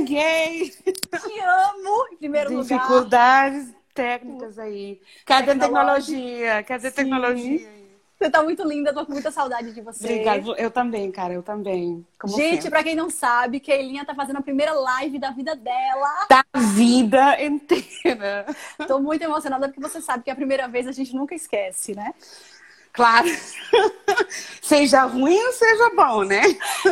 cheguei! Te amo, em primeiro lugar. Dificuldades técnicas aí. Cadê tecnologia? Cadê Sim. tecnologia? Você tá muito linda, tô com muita saudade de você. Obrigada. Eu também, cara, eu também. Como Gente, pra quem não sabe, Keilinha tá fazendo a primeira live da vida dela. Da vida inteira. Tô muito emocionada porque você sabe que a primeira vez a gente nunca esquece, né? Claro. seja ruim ou seja bom, né?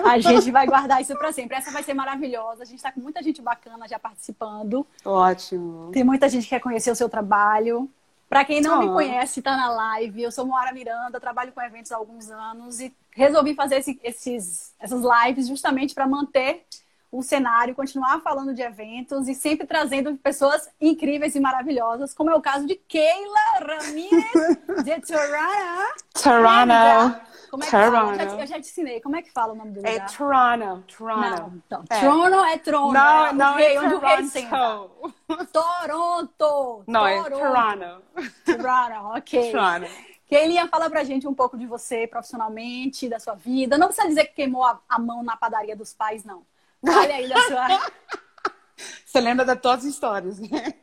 A gente vai guardar isso pra sempre. Essa vai ser maravilhosa. A gente tá com muita gente bacana já participando. Ótimo. Tem muita gente que quer conhecer o seu trabalho. Pra quem não Ah. me conhece, tá na live. Eu sou Moara Miranda, trabalho com eventos há alguns anos e resolvi fazer esse- esses, essas lives justamente para manter o cenário, continuar falando de eventos e sempre trazendo pessoas incríveis e maravilhosas, como é o caso de Keila Ramirez de Toronto. Toronto. Como é que fala? Eu já, Toronto. te, eu já te ensinei. Como é que fala o nome do É lugar? Toronto. Toronto. Não, então, É. Trono é trono. Não, é não rei, é onde o rei senta. Toronto. Toronto. Não, é Toronto. Toronto. Toronto, ok. Toronto. Keilinha, fala pra gente um pouco de você profissionalmente, da sua vida. Não precisa dizer que queimou a, a mão na padaria dos pais, não. Fale aí da sua. Você lembra de todas as histórias, né?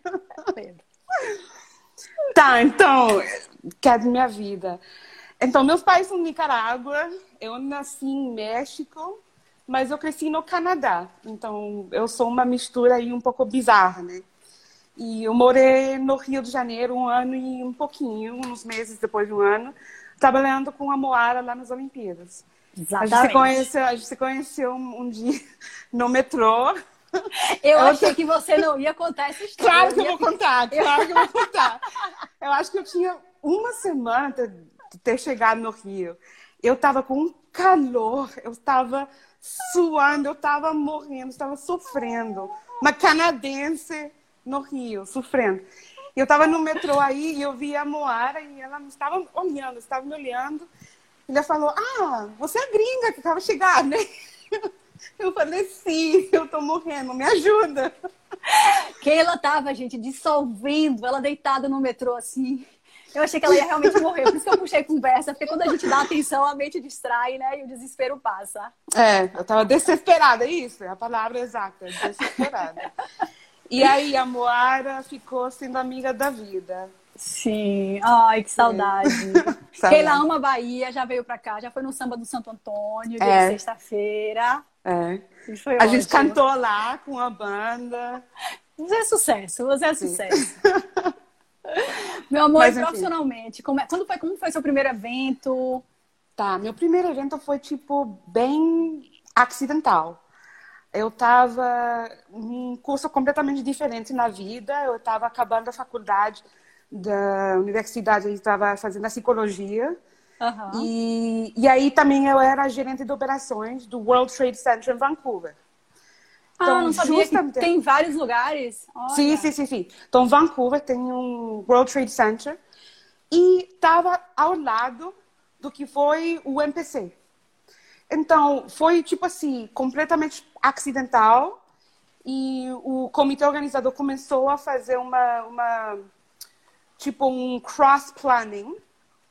Tá, então, que é da minha vida. Então, meus pais são de Nicarágua, eu nasci em México, mas eu cresci no Canadá. Então, eu sou uma mistura aí um pouco bizarra, né? E eu morei no Rio de Janeiro um ano e um pouquinho, uns meses depois de um ano, trabalhando com a Moara lá nas Olimpíadas. A gente, se Exatamente. conheceu, a gente se conheceu um, um dia no metrô. Eu Eu achei que você não ia contar essa história. Claro que eu ia vou contar, claro que eu vou contar. Eu acho que eu tinha uma semana de ter chegado no Rio. Eu tava com um calor, eu estava suando, eu estava morrendo, estava sofrendo. Uma canadense no Rio, sofrendo. Eu estava no metrô aí e eu vi a Moara e ela estava olhando, estava me olhando. Ele falou: Ah, você é gringa que acaba de chegar, né? Eu falei: Sim, eu tô morrendo, me ajuda. Keila tava, gente, dissolvendo, ela deitada no metrô assim. Eu achei que ela ia realmente morrer, por isso que eu puxei conversa, porque quando a gente dá atenção, a mente distrai, né? E o desespero passa. É, eu tava desesperada, isso, é a palavra exata, desesperada. E aí a Moara ficou sendo amiga da vida. Sim, ai, que saudade. Saudade. Keila ama a Bahia, já veio pra cá, já foi no samba do Santo Antônio, dia É. de sexta-feira. É. A gente ótimo. cantou lá com a banda. Você é sucesso, você é sucesso. Meu amor, Mas, profissionalmente, como, é, quando foi, como foi seu primeiro evento? Tá, meu primeiro evento foi, tipo, bem acidental. Eu tava num curso completamente diferente na vida. Eu tava acabando a faculdade da universidade, eu estava fazendo a psicologia. Aham. E, e aí também eu era gerente de operações do World Trade Center em Vancouver. ah, não sabia justamente- que tem vários lugares? Olha. Sim, sim, sim, sim. Então, Vancouver tem um World Trade Center e estava ao lado do que foi o MPC. Então, foi tipo assim, completamente acidental e o comitê organizador começou a fazer uma, uma tipo um cross-planning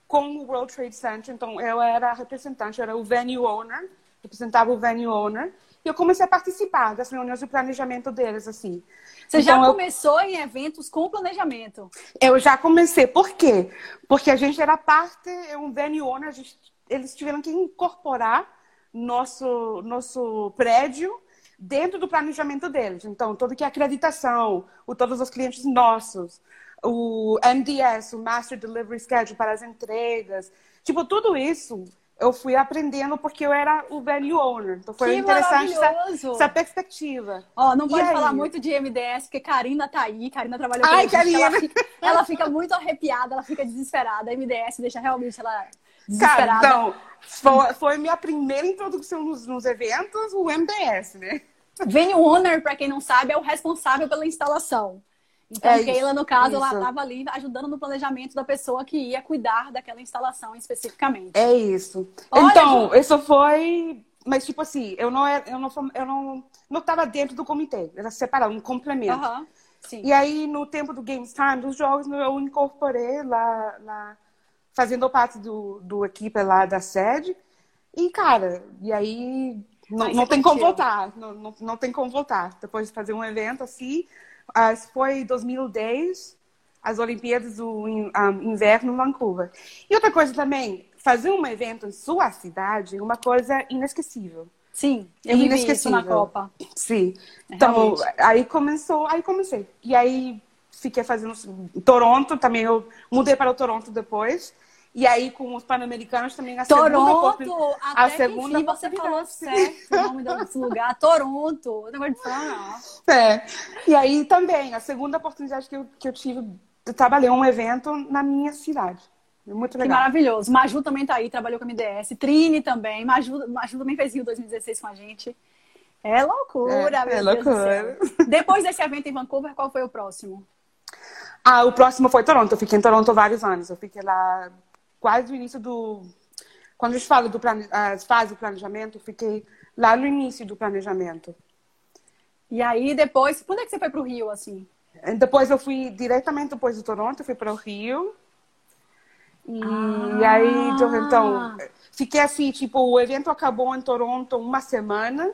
com o World Trade Center. Então, eu era a representante, eu era o venue owner, representava o venue owner. E eu comecei a participar das reuniões de planejamento deles, assim. Você já Então, eu- começou em eventos com planejamento. eu já comecei. Por quê? Porque a gente era parte, é um venue owner, gente- eles tiveram que incorporar nosso, nosso prédio dentro do planejamento deles. Então, tudo que é acreditação, o, todos os clientes nossos, o MDS, o Master Delivery Schedule para as entregas, tipo, tudo isso eu fui aprendendo porque eu era o venue owner. Então, foi Que interessante essa, essa perspectiva. Ó, não pode falar muito de MDS, porque Karina tá aí, Karina trabalhou com Ai, Karina! Ela fica, ela fica muito arrepiada, ela fica desesperada. A MDS deixa realmente ela Cara, desesperada. então, foi, foi minha primeira introdução nos, nos eventos, o MDS, né? Venue owner, para quem não sabe, é o responsável pela instalação. Então, É Keila, isso, no caso, ela isso. estava ali ajudando no planejamento da pessoa que ia cuidar daquela instalação especificamente. É isso. Olha, então, isso foi. Mas, tipo assim, eu não era, eu não, eu não, não estava dentro do comitê, era separado, um complemento. Sim. E aí, no tempo do Games Time, dos jogos, eu incorporei lá, lá fazendo parte do, do equipe lá da sede. E, cara, e aí Não, não tem como voltar. Não, não, não, tem como voltar. Depois de fazer um evento assim, uh, foi 2010, as Olimpíadas do Inverno em Vancouver. E outra coisa também, fazer um evento em sua cidade é uma coisa inesquecível. Sim, eu vivi isso na Copa. Sim. Então, Realmente. aí começou, aí comecei. E aí fiquei fazendo Toronto também, eu mudei para o Toronto depois. E aí, com os Pan-Americanos também a Toronto, segunda até a segunda enfim, você falou certo o nome desse lugar, Toronto. Não vou falar, não. É. E aí também, a segunda oportunidade que eu, que eu tive, eu trabalhei um evento na minha cidade. Muito legal. Que maravilhoso. Maju também tá aí, trabalhou com a MDS. Trini também. Maju, Maju também fez Rio 2016 com a gente. É loucura, é, meu é Deus loucura. Depois desse evento em Vancouver, qual foi o próximo? Ah, o próximo foi Toronto. Eu fiquei em Toronto vários anos. Eu fiquei lá quase no início do. Quando a gente fala do plane... as fases do planejamento, fiquei lá no início do planejamento. E aí, depois, quando é que você foi para o Rio, assim? Depois eu fui diretamente depois de Toronto, eu fui para o Rio. E ah. aí, então, fiquei assim, tipo, o evento acabou em Toronto uma semana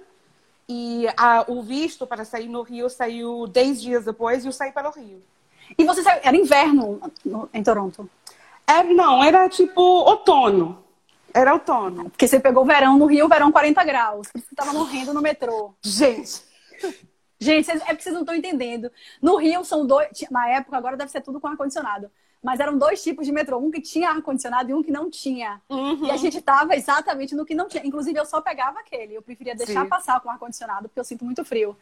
e a, o visto para sair no Rio saiu dez dias depois e eu saí para o Rio. E você saiu, era inverno em Toronto? É, não, era tipo outono. Era outono. Porque você pegou o verão no Rio, verão 40 graus. Por isso que tava morrendo no metrô. Gente. Gente, é porque vocês não estão entendendo. No Rio são dois. Na época, agora deve ser tudo com ar-condicionado. Mas eram dois tipos de metrô, um que tinha ar-condicionado e um que não tinha. Uhum. E a gente tava exatamente no que não tinha. Inclusive, eu só pegava aquele. Eu preferia deixar Sim. passar com ar-condicionado, porque eu sinto muito frio.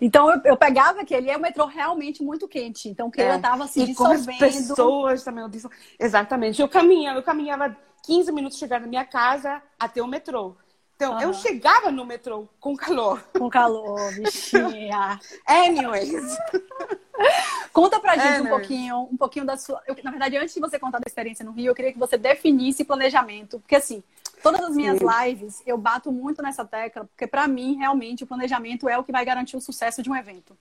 Então eu, eu, pegava aquele, é o metrô realmente muito quente. Então que é. tava assim, e dissolvendo. Com as pessoas também, eu disse... Exatamente. Eu caminhava, eu caminhava 15 minutos chegar na minha casa até o metrô. Então, uhum. eu chegava no metrô com calor. Com calor, bichinha. Anyways. Conta pra gente um pouquinho, um pouquinho da sua. Eu, na verdade, antes de você contar da experiência no Rio, eu queria que você definisse planejamento. Porque assim, Todas as minhas Sim. lives, eu bato muito nessa tecla, porque para mim, realmente, o planejamento é o que vai garantir o sucesso de um evento.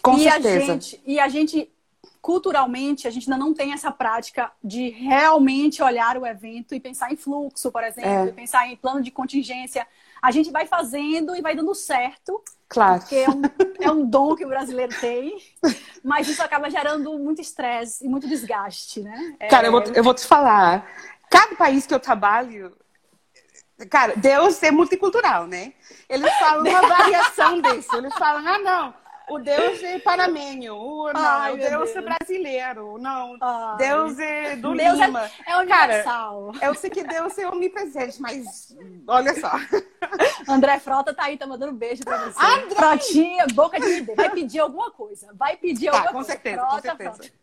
Com e certeza. A gente, e a gente, culturalmente, a gente ainda não tem essa prática de realmente olhar o evento e pensar em fluxo, por exemplo, é. e pensar em plano de contingência. A gente vai fazendo e vai dando certo. Claro. Porque é um, é um dom que o brasileiro tem. Mas isso acaba gerando muito estresse e muito desgaste, né? Cara, é... eu, vou, eu vou te falar. Cada país que eu trabalho, Cara, Deus é multicultural, né? Eles falam uma variação disso. Eles falam, ah, não, o Deus é panamenho, o, não, Ai, o Deus, Deus, é brasileiro, não, Ai. Deus é do Deus é- Lima. É, é universal. Cara, eu sei que Deus é omnipresente, mas olha só. André Frota tá aí, tá mandando um beijo pra você. André! Frotinha, boca de ninguém. Vai pedir alguma coisa. Vai pedir tá, alguma com coisa. Certeza, Frota, com certeza. Frota.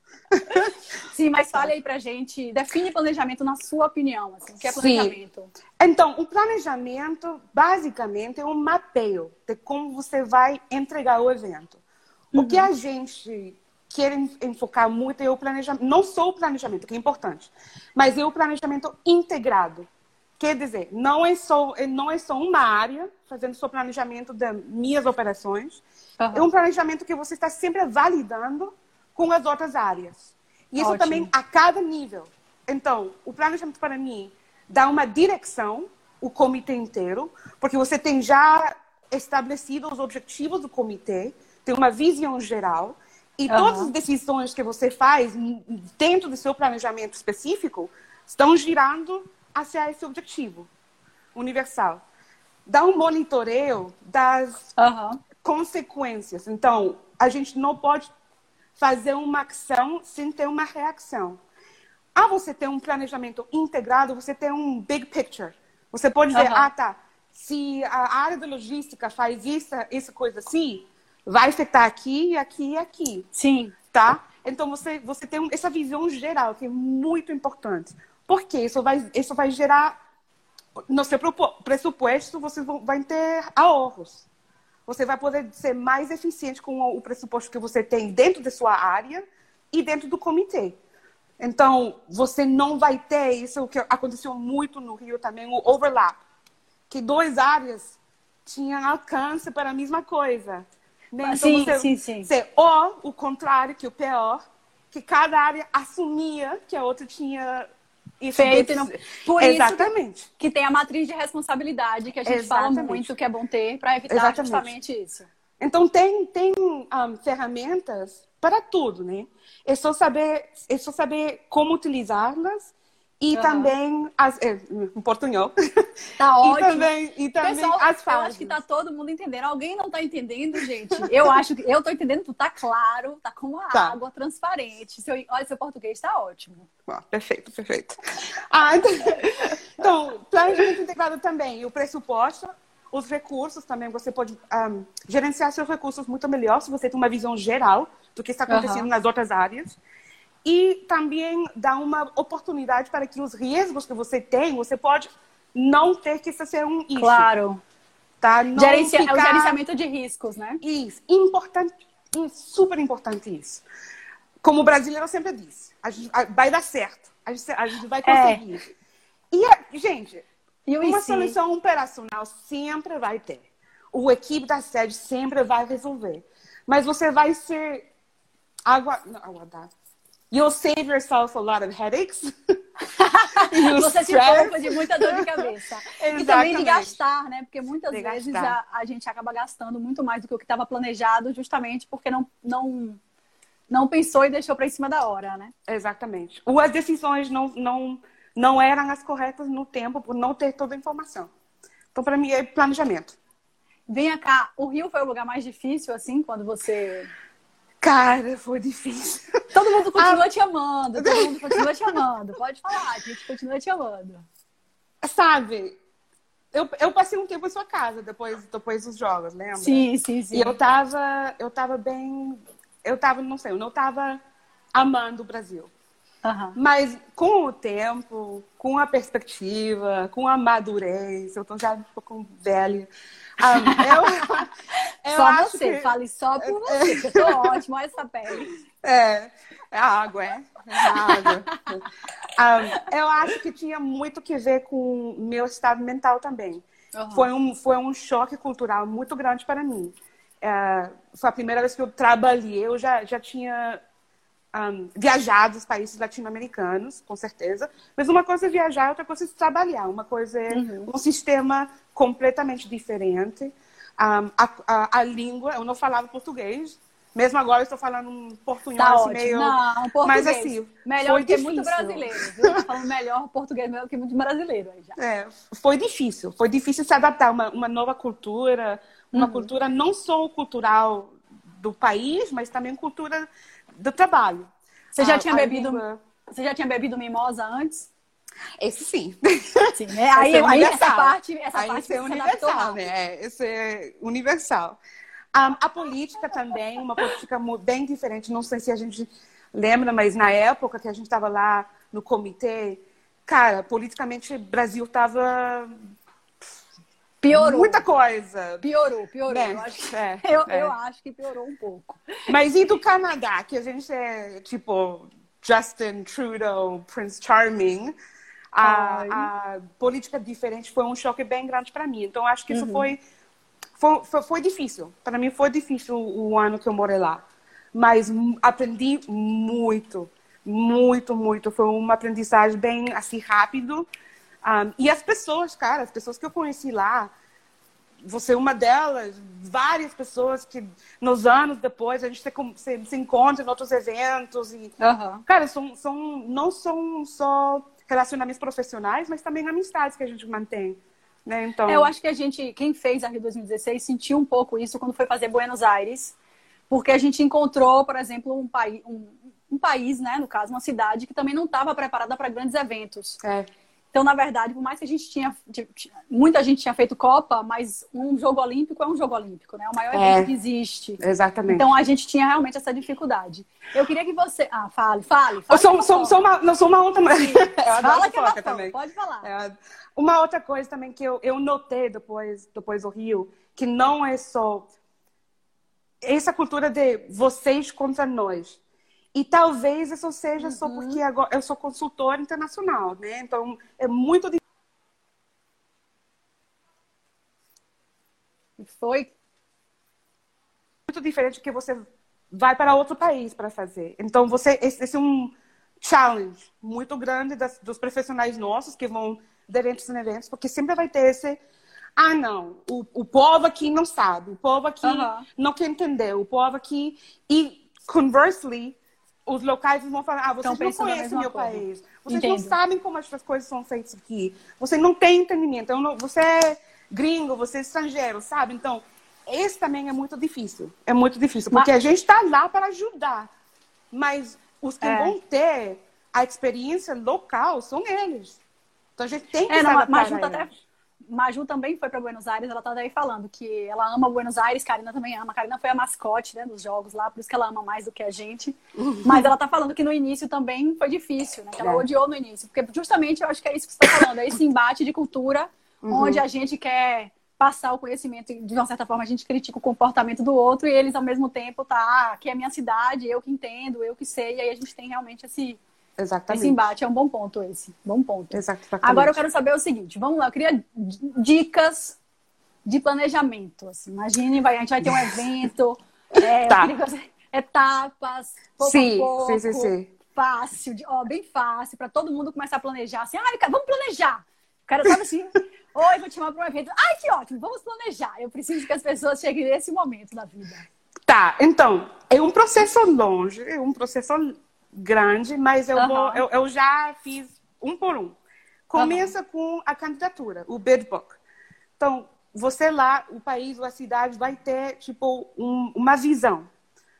Sim, mas fale aí pra gente, define planejamento na sua opinião, assim, o que é planejamento? Sim. Então, o planejamento, basicamente, é um mapeio de como você vai entregar o evento. Uhum. O que uhum. a gente quer enfocar muito é o planejamento, não só o planejamento, que é importante, mas é o planejamento integrado. Quer dizer, não é só, não é só uma área fazendo seu planejamento das minhas operações, uhum. é um planejamento que você está sempre validando com as outras áreas. E isso Ótimo. também a cada nível. Então, o planejamento para mim dá uma direção, o comitê inteiro, porque você tem já estabelecido os objetivos do comitê, tem uma visão geral, e uhum. todas as decisões que você faz dentro do seu planejamento específico estão girando hacia esse objetivo universal. Dá um monitoreio das uhum. consequências. Então, a gente não pode fazer uma ação sem ter uma reação. Ah, você tem um planejamento integrado, você tem um big picture. Você pode dizer, uhum. ah, tá, se a área da logística faz isso, essa coisa assim, vai afetar aqui, aqui e aqui. Sim. Tá? Então, você, você tem essa visão geral, que é muito importante. Porque isso vai, isso vai gerar, no seu pressuposto, você vai ter ahorros você vai poder ser mais eficiente com o pressuposto que você tem dentro da sua área e dentro do comitê. Então, você não vai ter isso que aconteceu muito no Rio também, o overlap, que duas áreas tinham alcance para a mesma coisa. Né? Então, sim, você, sim, sim. Você, ou o contrário, que o pior, que cada área assumia que a outra tinha Isso feito. Não... Por Exatamente. isso que tem a matriz de responsabilidade que a gente Exatamente. fala muito que é bom ter para evitar Exatamente. justamente isso. Então tem tem um, ferramentas para tudo, né? É só saber é só saber como utilizá-las e uhum. também as, é, em portunhol. Tá ótimo. E também, e também Pessoal, as falas. Eu acho que tá todo mundo entendendo. Alguém não tá entendendo, gente? Eu acho que eu tô entendendo, tu tá claro, tá com a tá. água transparente. Seu, olha, seu português tá ótimo. Ah, perfeito, perfeito. Ah, então, então, planejamento integrado também. O pressuposto, os recursos também. Você pode um, gerenciar seus recursos muito melhor se você tem uma visão geral do que está acontecendo uhum. nas outras áreas e também dá uma oportunidade para que os riscos que você tem, você pode não ter que ser um issue. Claro. Tá? Não Gerencia... ficar... É o gerenciamento de riscos, né? Isso. Importante, super importante isso. Como o brasileiro sempre disse, a gente vai dar certo. A gente, a gente vai conseguir. É. E, a, gente, e uma solução operacional sempre vai ter. O equipe da sede sempre vai resolver. Mas você vai ser água, não, aguardar You'll save yourself a lot of headaches. Você se poupa de muita dor de cabeça. e também de gastar, né? Porque muitas de vezes a, a, gente acaba gastando muito mais do que o que estava planejado, justamente porque não, não, não pensou e deixou para em cima da hora, né? Exatamente. Ou as decisões não, não, não eram as corretas no tempo por não ter toda a informação. Então, para mim, é planejamento. Venha cá, o Rio foi o lugar mais difícil, assim, quando você Cara, foi difícil. Todo mundo continua ah. te amando, todo mundo continua te amando. Pode falar, a gente continua te amando. Sabe, eu, eu passei um tempo em sua casa depois, depois dos jogos, lembra? Sim, sim, sim. E eu tava, eu tava bem. Eu tava, não sei, eu não tava amando o Brasil. Uhum. Mas com o tempo, com a perspectiva, com a madurez, eu tô já um pouco velha. Um, eu, eu só você, que... fale só por é, você, que eu tô ótimo, olha essa pele. É, é a água, é. é a água. um, eu acho que tinha muito que ver com meu estado mental também. Uhum. Foi, um, foi um choque cultural muito grande para mim. Uh, foi a primeira vez que eu trabalhei, eu já, já tinha um, viajar dos países latino-americanos, com certeza. Mas uma coisa é viajar, outra coisa é trabalhar. Uma coisa é uhum. um sistema completamente diferente. Um, a, a, a, língua, eu não falava português. Mesmo agora eu estou falando um portunhol tá assim, meio... Não, português. Mas assim, melhor foi que difícil. muito brasileiro. Viu? Falando melhor português melhor que muito brasileiro aí já. É, foi difícil. Foi difícil se adaptar a uma, uma nova cultura. Uma uhum. cultura não só cultural do país, mas também cultura do trabalho. Você já a, tinha bebido língua... Você já tinha bebido mimosa antes? Esse sim. sim né? aí, é aí essa parte, essa aí parte é universal, né? É, esse é universal. Um, a política também, uma política bem diferente. Não sei se a gente lembra, mas na época que a gente estava lá no comitê, cara, politicamente o Brasil estava Piorou. Muita coisa. Piorou, piorou. É, eu, acho, é, eu, é. eu acho que piorou um pouco. Mas e do Canadá, que a gente é tipo Justin Trudeau, Prince Charming, a, a política diferente foi um choque bem grande para mim. Então acho que isso uhum. foi, foi, foi, foi difícil. Para mim foi difícil o ano que eu morei lá. Mas aprendi muito, muito, muito. Foi uma aprendizagem bem assim rápido um, e as pessoas, cara, as pessoas que eu conheci lá, você é uma delas, várias pessoas que nos anos depois a gente se, se, se encontra em outros eventos e uhum. cara são, são não são só relacionamentos profissionais mas também amizades que a gente mantém né então eu acho que a gente quem fez a Rio 2016 sentiu um pouco isso quando foi fazer Buenos Aires porque a gente encontrou por exemplo um país um, um país né no caso uma cidade que também não estava preparada para grandes eventos é. Então, na verdade, por mais que a gente tinha. Muita gente tinha feito Copa, mas um jogo olímpico é um jogo olímpico, né? É o maior é, evento que existe. Exatamente. Então a gente tinha realmente essa dificuldade. Eu queria que você. Ah, fale, fale. fale sou, sou, sou uma, não sou uma outra. Fala que é também. Pode falar. É, uma outra coisa também que eu, eu notei depois, depois do Rio, que não é só essa cultura de vocês contra nós e talvez isso seja uhum. só porque agora eu sou consultora internacional, né? Então é muito foi muito diferente que você vai para outro país para fazer. Então você esse, esse é um challenge muito grande das, dos profissionais nossos que vão de eventos em eventos, porque sempre vai ter esse ah, não, o, o povo aqui não sabe, o povo aqui não quer entender, o povo aqui. E, conversely, os locais vão falar: ah, vocês não conhecem meu coisa. país, vocês Entendo. não sabem como as coisas são feitas aqui, você não tem entendimento, não, você é gringo, você é estrangeiro, sabe? Então, esse também é muito difícil. É muito difícil, porque mas... a gente está lá para ajudar. Mas os que é. vão ter a experiência local são eles. Então a gente tem que é, não, mas até Maju também foi para Buenos Aires, ela tá aí falando que ela ama Buenos Aires, Karina também ama. Karina foi a mascote, né, dos jogos lá, por isso que ela ama mais do que a gente. Uhum. Mas ela tá falando que no início também foi difícil, né? Que ela é. odiou no início, porque justamente eu acho que é isso que você tá falando, é esse embate de cultura uhum. onde a gente quer passar o conhecimento de uma certa forma a gente critica o comportamento do outro e eles ao mesmo tempo tá, ah, aqui é a minha cidade, eu que entendo, eu que sei, e aí a gente tem realmente esse Exatamente. Esse embate é um bom ponto esse. Bom ponto. Exatamente. Agora eu quero saber o seguinte, vamos lá, eu queria dicas de planejamento. Assim. Imagine, vai, a gente vai ter um evento, é, tá. etapas, pouco sim, pouco, sim, sim, sim. fácil, ó, bem fácil, para todo mundo começar a planejar. Assim, ah, vamos planejar. O cara sabe assim, oi, vou te chamar para um evento. Ai, que ótimo, vamos planejar. Eu preciso que as pessoas cheguem nesse momento da vida. Tá, então, é um processo longe, é um processo grande, mas eu, uhum. vou, eu, eu, já fiz um por um. Começa uhum. com a candidatura, o bid book. Então, você lá, o país ou a cidade vai ter, tipo, um, uma visão.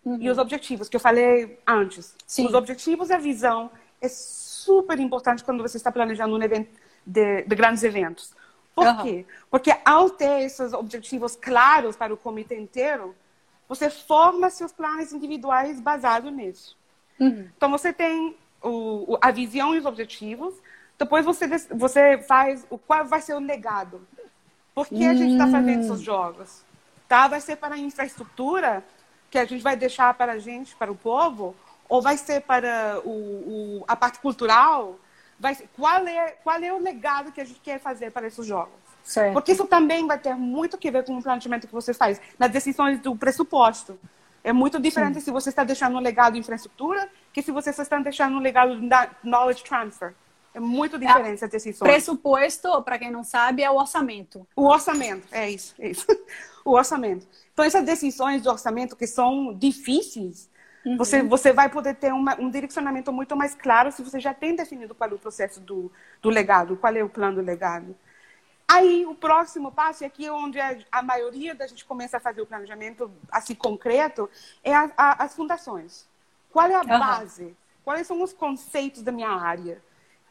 Uhum. E os objetivos, que eu falei antes. Sim. Os objetivos e a visão é super importante quando você está planejando um evento de, de grandes eventos. Por quê? Porque ao ter esses objetivos claros para o comitê inteiro, você forma seus planos individuais baseados nisso. Uhum. Então, você tem o, a visão e os objetivos. Depois, você, você faz o qual vai ser o legado. Por que a gente está fazendo esses jogos? Tá? Vai ser para a infraestrutura que a gente vai deixar para a gente, para o povo? Ou vai ser para o, o a parte cultural? Vai ser, qual, é, qual é o legado que a gente quer fazer para esses jogos? Certo. Porque isso também vai ter muito a ver com o planejamento que você faz, nas decisões do pressuposto. É muito diferente Sim. se você está deixando um legado de infraestrutura que se você está deixando um legado de knowledge transfer. É muito é, diferente é, as decisões. Pressuposto, para quem não sabe, é o orçamento. O orçamento, é isso, é isso. o orçamento. Então, essas decisões de orçamento que são difíceis, uhum. você, você vai poder ter uma, um direcionamento muito mais claro se você já tem definido qual é o processo do, do legado, qual é o plano do legado. Aí, o próximo passo, e aqui é onde a, maioria da gente começa a fazer o planejamento assim concreto, é a, a, as fundações. Qual é a uhum. base? Quais são os conceitos da minha área?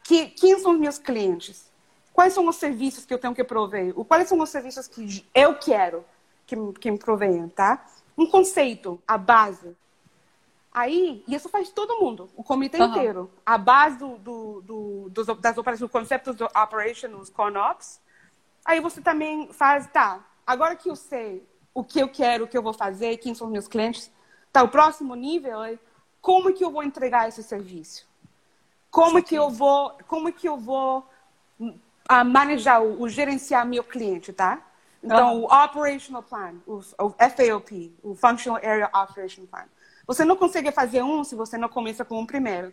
Que, quem são os meus clientes? Quais são os serviços que eu tenho que prover? Quais são os serviços que eu quero que, que me provenham, tá? Um conceito, a base. Aí, isso faz todo mundo, o comitê uhum. inteiro. A base do, do, do, dos, das operações, os conceitos do operation, os CONOPS, Aí você também faz, tá, agora que eu sei o que eu quero, o que eu vou fazer, quem são os meus clientes, tá, o próximo nível é como que eu vou entregar esse serviço? Como que eu vou, como que eu vou uh, manejar, o, o, gerenciar meu cliente, tá? Então, uhum. o Operational Plan, o, o FAOP, o Functional Area Operation Plan. Você não consegue fazer um se você não começa com um primeiro.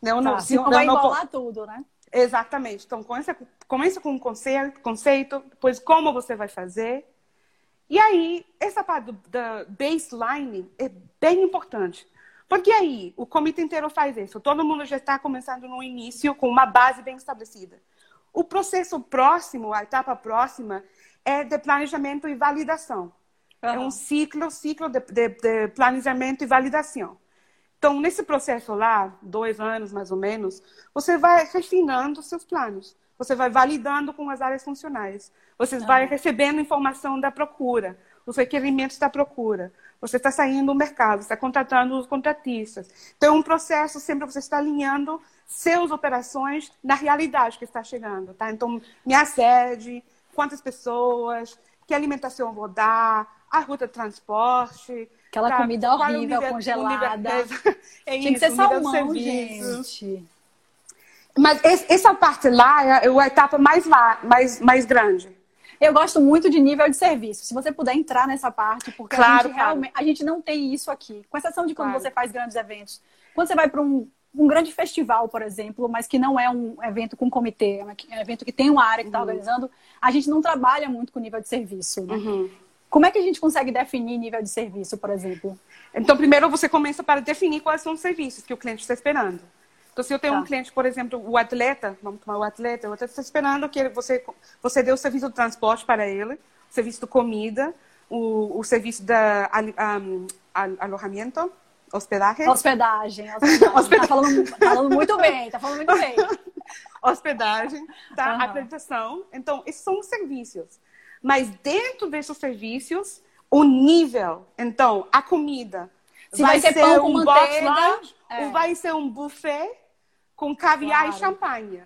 Não, tá, não, se, não vai embolar tudo, né? Exatamente. Então, começa, começa com um conceito, conceito, depois como você vai fazer. E aí, essa parte da baseline é bem importante. Porque aí, o comitê inteiro faz isso. Todo mundo já está começando no início com uma base bem estabelecida. O processo próximo, a etapa próxima, é de planejamento e validação. Uhum. É um ciclo, ciclo de, de, de planejamento e validação. Então, nesse processo lá, dois anos mais ou menos, você vai refinando seus planos. Você vai validando com as áreas funcionais. Você ah. vai recebendo informação da procura, os requerimentos da procura. Você está saindo do mercado, está contratando os contratistas. Então, é um processo, sempre você está alinhando suas operações na realidade que está chegando. Tá? Então, minha sede, quantas pessoas, que alimentação eu vou dar, a ruta de transporte, Aquela tá, comida horrível, congelada. Nível, é, Tinha que ser salmão, gente. Mas essa parte lá é a etapa mais, mais, mais grande. Eu gosto muito de nível de serviço. Se você puder entrar nessa parte, porque claro, a, gente claro. realmente, a gente não tem isso aqui. Com exceção de quando claro. você faz grandes eventos. Quando você vai para um um grande festival, por exemplo, mas que não é um evento com comitê, é um evento que tem uma área que está uhum. organizando, a gente não trabalha muito com nível de serviço. Né? Uhum. Como é que a gente consegue definir nível de serviço, por exemplo? Então, primeiro você começa para definir quais são os serviços que o cliente está esperando. Então, se eu tenho tá. um cliente, por exemplo, o atleta, vamos tomar o atleta, o atleta está esperando que você, você dê o serviço do transporte para ele, o serviço de comida, o, o serviço da um, alojamento, hospedagem. Hospedagem, hospedagem. hospedagem. Tá falando, falando, muito bem, tá falando muito bem. hospedagem, tá? Uhum. Apresentação. Então, esses são os serviços. Mas dentro desses serviços, o nível, então, a comida. Se vai, vai ser, ser um box lunch é. ou vai ser um buffet com caviar claro. e champanhe.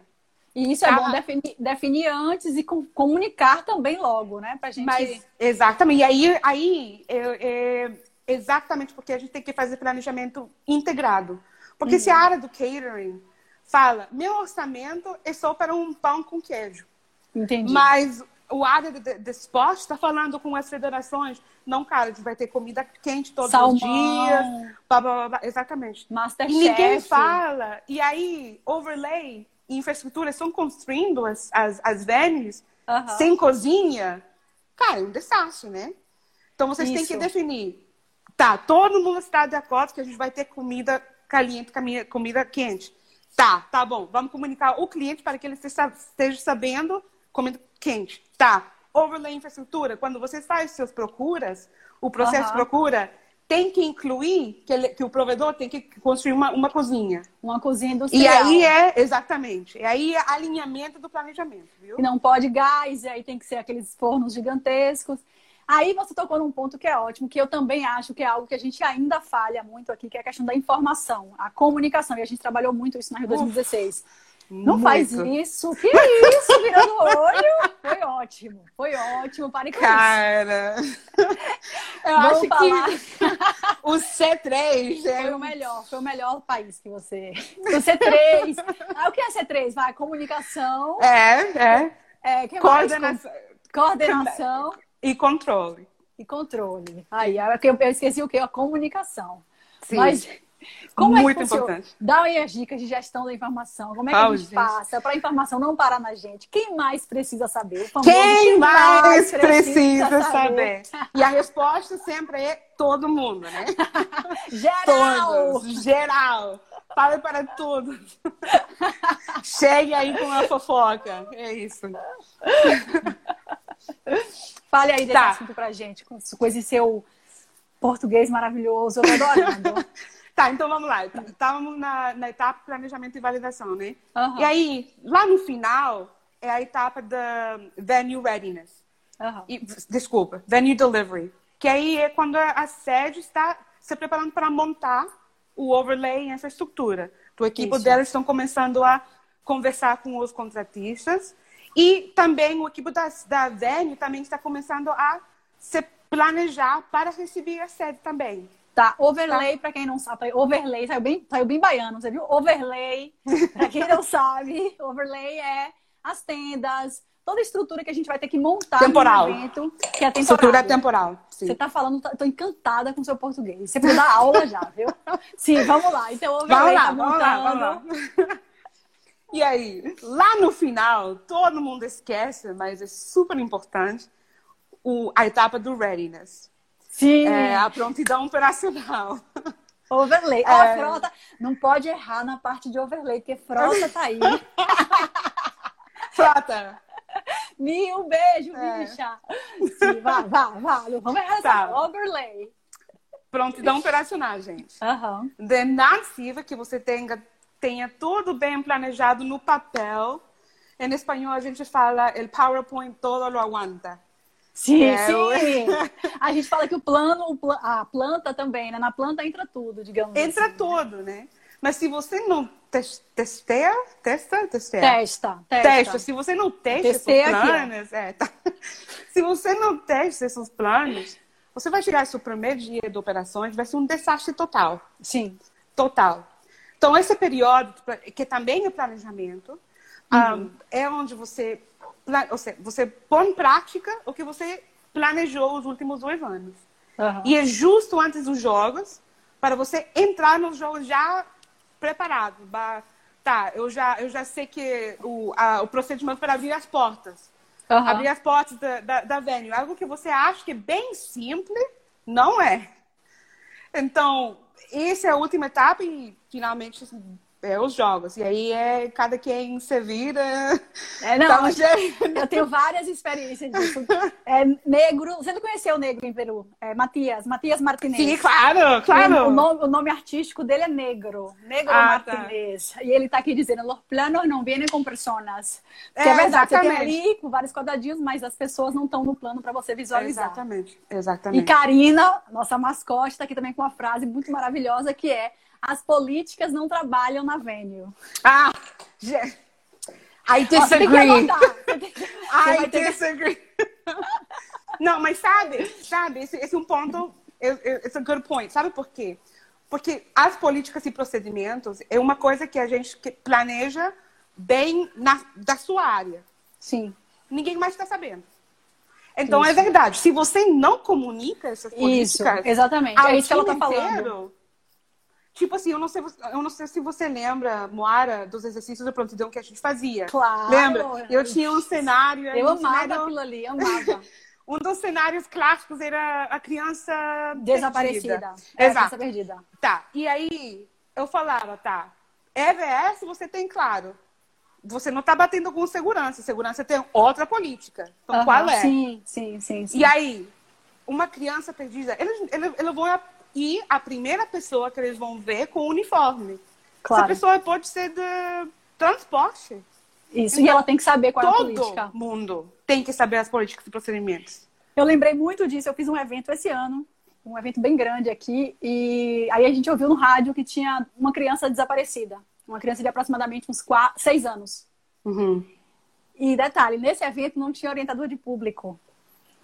E isso é bom definir, definir, antes e comunicar também logo, né? Pra gente... Mas, exatamente. E aí, aí é, é exatamente porque a gente tem que fazer planejamento integrado. Porque uhum. se a uhum. área do catering fala, meu orçamento é só para um pão com queijo. Entendi. Mas o área de, de esporte está falando com as federações. Não, cara, a gente vai ter comida quente todos Salmão. os dias. Blá, blá, blá, exatamente. Masterchef. E ninguém fala. E aí, overlay e infraestrutura estão construindo as, as, as venues sem cozinha. Cara, é um desastre, né? Então, vocês Isso. têm que definir. Tá, todo mundo está de acordo que a gente vai ter comida caliente, comida quente. Tá, tá bom. Vamos comunicar o cliente para que ele esteja sabendo comida quente. Tá. Overlay infraestrutura, quando você faz suas procuras, o processo de procura tem que incluir que, ele, que, o provedor tem que construir uma, uma cozinha. Uma cozinha industrial. E aí é, exatamente. E aí é alinhamento do planejamento, viu? E não pode gás, e aí tem que ser aqueles fornos gigantescos. Aí você tocou num ponto que é ótimo, que eu também acho que é algo que a gente ainda falha muito aqui, que é a questão da informação, a comunicação. E a gente trabalhou muito isso na Rio 2016. Não Muito. faz isso. Que isso, virando o olho. Foi ótimo. Foi ótimo. Pare com Cara, eu acho falar. que o C3 é... foi o melhor. Foi o melhor país que você. O C3. Ah, o que é C3? Vai, comunicação. É, é. é Coordenação. Coordenação. E controle. E controle. Aí, eu esqueci o que? A comunicação. Sim. Mas como é Muito é importante. Dá aí as dicas de gestão da informação. Como é que oh, a gente, gente. passa para a informação não parar na gente? Quem mais precisa saber? Quem mais precisa, precisa saber? saber? E a resposta sempre é todo mundo, né? geral! Todos, geral! Fale para todos. Chegue aí com a fofoca. É isso. Fale aí desse tá. assunto pra gente, com, com esse seu português maravilhoso. Eu tô adorando. Tá, então vamos lá. Estávamos na, na etapa planejamento e validação, né? Uhum. E aí, lá no final, é a etapa da venue readiness. Uhum. E, desculpa, venue delivery. Que aí é quando a sede está se preparando para montar o overlay e essa estrutura. O equipe Isso. delas estão começando a conversar com os contratistas. E também o equipe da, da venue também está começando a se planejar para receber a sede também. Tá, overlay, tá. para quem não sabe, overlay, saiu bem, saiu bem baiano, você viu? Overlay, para quem não sabe, overlay é as tendas, toda a estrutura que a gente vai ter que montar temporal. no evento, que é temporal. Estrutura temporal. Sim. Você tá falando, tô encantada com o seu português. Você precisa dar aula já, viu? Sim, vamos lá. Então, overlay vamos lá, tá vamos lá, vamos lá. E aí, lá no final, todo mundo esquece, mas é super importante, o, a etapa do readiness. Sim. É, a prontidão operacional. Overlay. É... Oh, frota. Não pode errar na parte de overlay, porque frota tá aí. frota. Mil beijo, é. bicha. Sim, vá, vá, vá. Vamos errar tá. overlay. Prontidão operacional, gente. Uhum. De narrativa que você tenha, tenha tudo bem planejado no papel. Em espanhol a gente fala, el PowerPoint todo lo aguanta. Sim, é, sim. A gente fala que o plano, a planta também, né? Na planta entra tudo, digamos Entra assim, tudo, né? né? Mas se você não testeia, testa, testeia. Testa, testa. Testa. Se você não testa esses planos, é, tá. se você não testa esses planos, você vai chegar seu primeiro dia de operações, vai ser um desastre total. Sim. Total. Então, esse período, que também é planejamento, uhum. um, é onde você seja, você põe em prática o que você planejou os últimos dois anos. Uhum. E é justo antes dos jogos, para você entrar nos jogos já preparado. Tá, eu já, eu já sei que o, a, o procedimento para abrir as portas. Uhum. Abrir as portas da, da, da venue. Algo que você acha que é bem simples, não é. Então, essa é a última etapa e finalmente é, os jogos. E aí é cada quem se vira. É, não, eu tenho várias experiências disso. É, negro, você não conheceu o negro em Peru? É, Matias, Matias Martinez. Sim, claro, claro. O nome, o nome artístico dele é Negro, Negro ah, tá. Martinez. Tá. E ele está aqui dizendo, os planos não vêm com pessoas. Que é, é verdade, exatamente. você tem ali com vários quadradinhos, mas as pessoas não estão no plano para você visualizar. Exatamente, exatamente. E Karina, nossa mascote, está aqui também com uma frase muito maravilhosa que é as políticas não trabalham na Venue. Ah, I disagree. I disagree. não, mas sabe, sabe, esse, esse é um ponto, esse é um good point. Sabe por quê? Porque as políticas e procedimentos é uma coisa que a gente planeja bem na, da sua área. Sim. Ninguém mais está sabendo. Então é isso. é verdade. Se você não comunica essas políticas, isso, exatamente. É isso que ela está falando. Tipo assim, eu não sei, eu não sei se você lembra, Moara, dos exercícios de prontidão que a gente fazia. Claro. Lembra? Eu tinha um cenário. Eu amava cenário... aquilo ali, amava. um dos cenários clássicos era a criança desaparecida. Perdida. É, Exato. perdida. Tá. E aí eu falava, tá. EVS você tem claro. Você não está batendo com segurança. Segurança tem outra política. Então, uhum. qual é? Sim, sim, sim, sim. E aí, uma criança perdida, eles, eles, eles vão e a primeira pessoa que eles vão ver com o uniforme. Claro. Essa pessoa pode ser de transporte. Isso, então, e ela tem que saber qual é a política. Todo mundo tem que saber as políticas e procedimentos. Eu lembrei muito disso. Eu fiz um evento esse ano, um evento bem grande aqui, e aí a gente ouviu no rádio que tinha uma criança desaparecida. Uma criança de aproximadamente uns quatro, seis anos. Uhum. E detalhe, nesse evento não tinha orientador de público.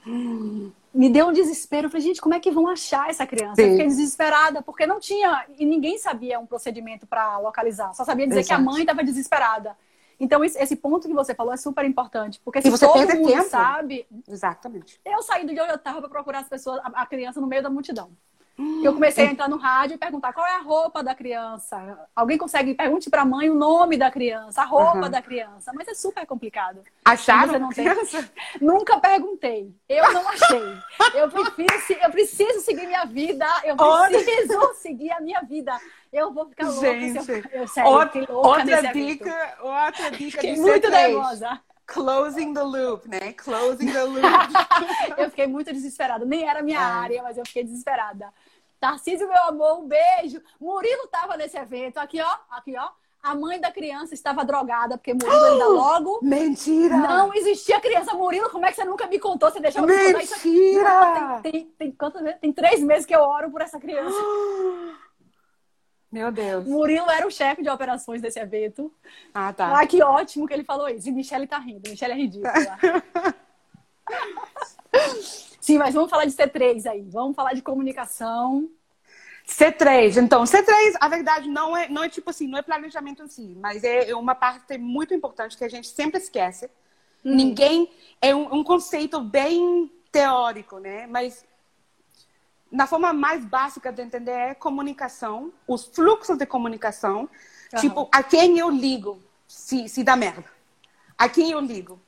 Me deu um desespero. Eu falei, gente, como é que vão achar essa criança? Sim. Eu fiquei desesperada, porque não tinha, e ninguém sabia um procedimento para localizar. Só sabia dizer Exato. que a mãe estava desesperada. Então, esse ponto que você falou é super importante. Porque se você todo mundo tempo. sabe. Exatamente. Eu saí do onde eu estava para procurar as pessoas, a criança no meio da multidão. Eu comecei a entrar no rádio e perguntar qual é a roupa da criança. Alguém consegue, pergunte para a mãe o nome da criança, a roupa uhum. da criança. Mas é super complicado. Acharam não criança? Tem... Nunca perguntei. Eu não achei. Eu preciso, eu preciso seguir minha vida. Eu preciso Olha. seguir a minha vida. Eu vou ficar louca. Gente, eu, eu, sério, outra, outra dica, outra dica Fiquei muito nervosa. Closing the loop, né? Closing the loop. eu fiquei muito desesperada. Nem era minha é. área, mas eu fiquei desesperada. Tarcísio, meu amor, um beijo. Murilo estava nesse evento. Aqui, ó. Aqui, ó. A mãe da criança estava drogada, porque Murilo ainda logo. Mentira! Não existia criança. Murilo, como é que você nunca me contou? Você deixou eu me contar? Não, tem, tem, tem, tem três meses que eu oro por essa criança. Meu Deus. Murilo era o chefe de operações desse evento. Ah, tá. Ah, que ótimo que ele falou isso. E Michelle tá rindo. Michelle é ridícula. Sim, mas vamos falar de C3 aí. Vamos falar de comunicação. C3, então, C3, a verdade, não é, não é tipo assim, não é planejamento em si, mas é uma parte muito importante que a gente sempre esquece. Hum. Ninguém, é um, um conceito bem teórico, né? Mas na forma mais básica de entender é comunicação, os fluxos de comunicação, uhum. tipo, a quem eu ligo se, se dá merda. A quem eu ligo.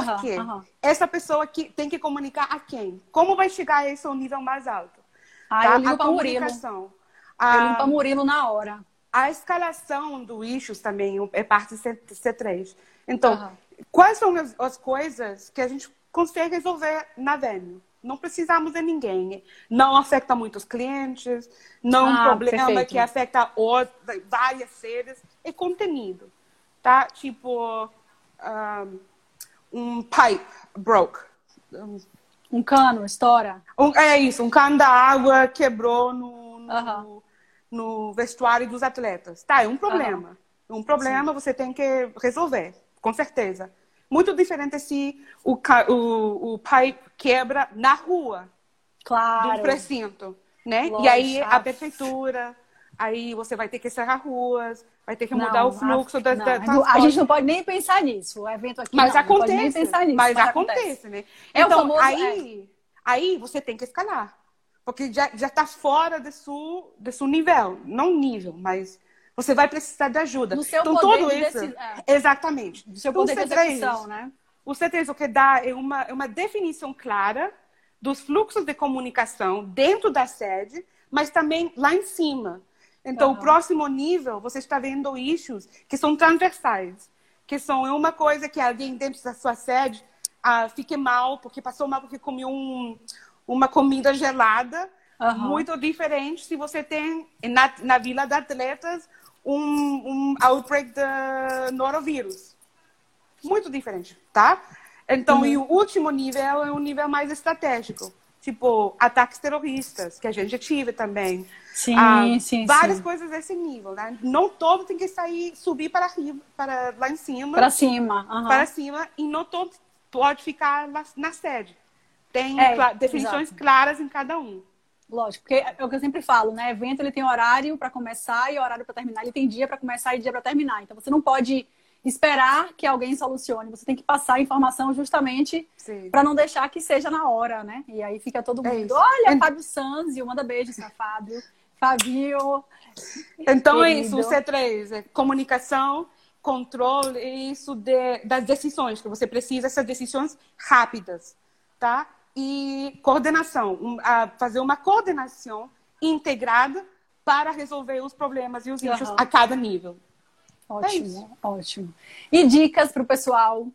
Por uhum, quê? Uhum. Essa pessoa que tem que comunicar a quem? Como vai chegar a esse nível mais alto? Ah, tá? eu para Murilo. A, eu ligo para Murilo na hora. A escalação do issues também é parte de C3. Então, quais são as, as coisas que a gente consegue resolver na Venue? não precisamos de ninguém. Não afeta muitos clientes, não ah, um problema perfeito. que afeta outra, várias seres. É conteúdo, tá? Tipo, um, um pipe broke. Um cano, estoura. Um, é isso, um cano da água quebrou no, no, uh -huh. no vestuário dos atletas. Tá, é um problema. Uh -huh. Um problema Sim. você tem que resolver, com certeza. Muito diferente se o, o, o pai quebra na rua. Claro. Do precinto, né? E aí a prefeitura, aí você vai ter que encerrar ruas, vai ter que mudar não, o fluxo das, não, das A gente não pode nem pensar nisso. O evento aqui mas não, acontece, não pensar nisso. Mas, mas acontece, acontece, né? É então, famoso, aí, é. aí você tem que escalar. Porque já, já tá fora do seu, do seu nível. Não nível, mas Você vai precisar de ajuda. No seu então, poder todo de isso. deci- é. Exatamente. Do seu Então, poder de C3, execução, né? O C3 o que dá é uma, é uma definição clara dos fluxos de comunicação dentro da sede, mas também lá em cima. Então, Aham. o próximo nível, você está vendo issues que são transversais, que são é uma coisa que alguém dentro da sua sede ah, fique mal, porque passou mal porque comeu um, uma comida gelada, Aham. muito diferente se você tem na, na Vila de Atletas um, um outbreak de norovírus muito diferente, tá? Então, Uhum. e o último nível é um nível mais estratégico. Tipo, ataques terroristas, que a gente tive também. Sim, Ah, sim, Várias sim. coisas desse nível, né? Não todo tem que sair, subir para, ri- para lá em cima, Pra cima. para cima, e não todo pode ficar lá na sede. Tem É, cla- definições exato. claras em cada um. Lógico, porque é o que eu sempre falo, né? Evento ele tem horário para começar e horário para terminar. Ele tem dia para começar e dia para terminar. Então você não pode esperar que alguém solucione. Você tem que passar a informação justamente para não deixar que seja na hora, né? E aí fica todo É mundo. isso. Olha, É- Fábio Sanzio, manda beijos pra Fábio. Fabio. Então é isso, Querido. o C3 é comunicação, controle, é isso de, das decisões, que você precisa essas decisões rápidas, tá? E coordenação, um, a fazer uma coordenação integrada para resolver os problemas e os issues Aham. a cada nível. Ótimo, isso. ótimo. E dicas pro pessoal?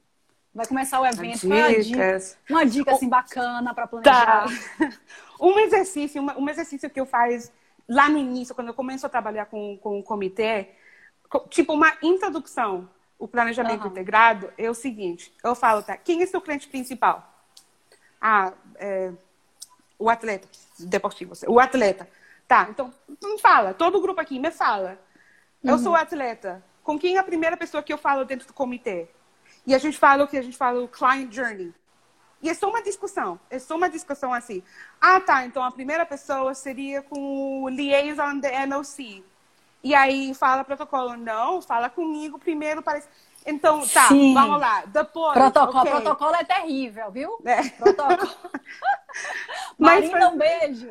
Vai começar o evento. Qual é a dica? Dicas. Uma dica assim bacana para planejar. Tá. Um exercício, uma- um exercício que eu faço lá no início, quando eu começo a trabalhar com, com o comitê, co- tipo uma introdução, o planejamento Aham. integrado, é o seguinte, eu falo, tá, quem é seu cliente principal? Ah, é, o atleta deportivo, o atleta. Tá, então, me fala, todo o grupo aqui, me fala. Eu sou atleta. Com quem é a primeira pessoa que eu falo dentro do comitê? E a gente fala o que a gente fala, o client journey. E é só uma discussão. É só uma discussão assim. Ah, tá. Então a primeira pessoa seria com o liaison da NOC. E aí fala protocolo. Não, fala comigo primeiro. Parece... Então, tá, Sim. vamos lá. Depois. Protocolo, ok. protocolo é terrível, viu? É. Protocolo. Mas Marina, um beijo.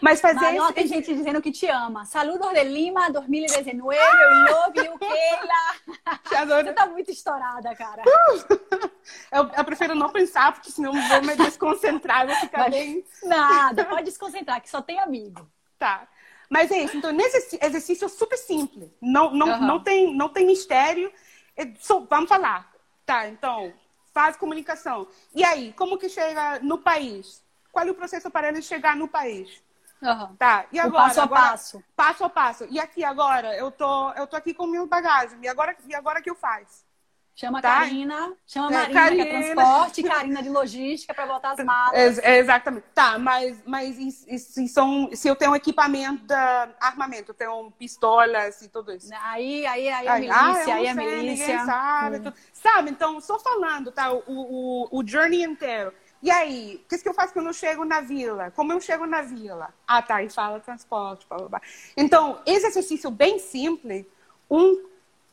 Mas fazer Mas, ó, esse- tem gente dizendo que te ama. Saludos de Lima 2019, eu love you, Keila. Te adoro. Você tá muito estourada, cara. Eu, eu prefiro não pensar, porque senão eu vou me desconcentrar, eu vou ficar Mas- bem. Nada, pode desconcentrar, que só tem amigo. Tá. Mas é isso. Então, nesse exercício é super simples. Não, não, Aham. não, tem, não tem mistério. É só- vamos falar. Tá, então, faz comunicação. E aí, como que chega no país? Qual é o processo para ele chegar no país? Aham. Tá, e O agora? passo a Agora- passo. Passo a passo. E aqui agora, eu tô, eu tô aqui com minha bagagem. E agora, e agora que eu faço? Chama a Tá. Karina, chama a É, Marina, que é Karina. transporte, Karina de logística para botar as malas. É, é, exatamente. Tá, mas, mas e, e se, são, se eu tenho equipamento da armamento, eu tenho pistolas e tudo isso? Aí, aí, aí a Aí, milícia, ah, aí a sei, milícia. Ninguém sabe, tudo. sabe? Então, só falando, tá? O, o, o journey inteiro. E aí, o que, que eu faço quando eu chego na vila? Como eu chego na vila? Ah, tá, e fala transporte, blá, blá, blá. Então, esse exercício bem simples, um,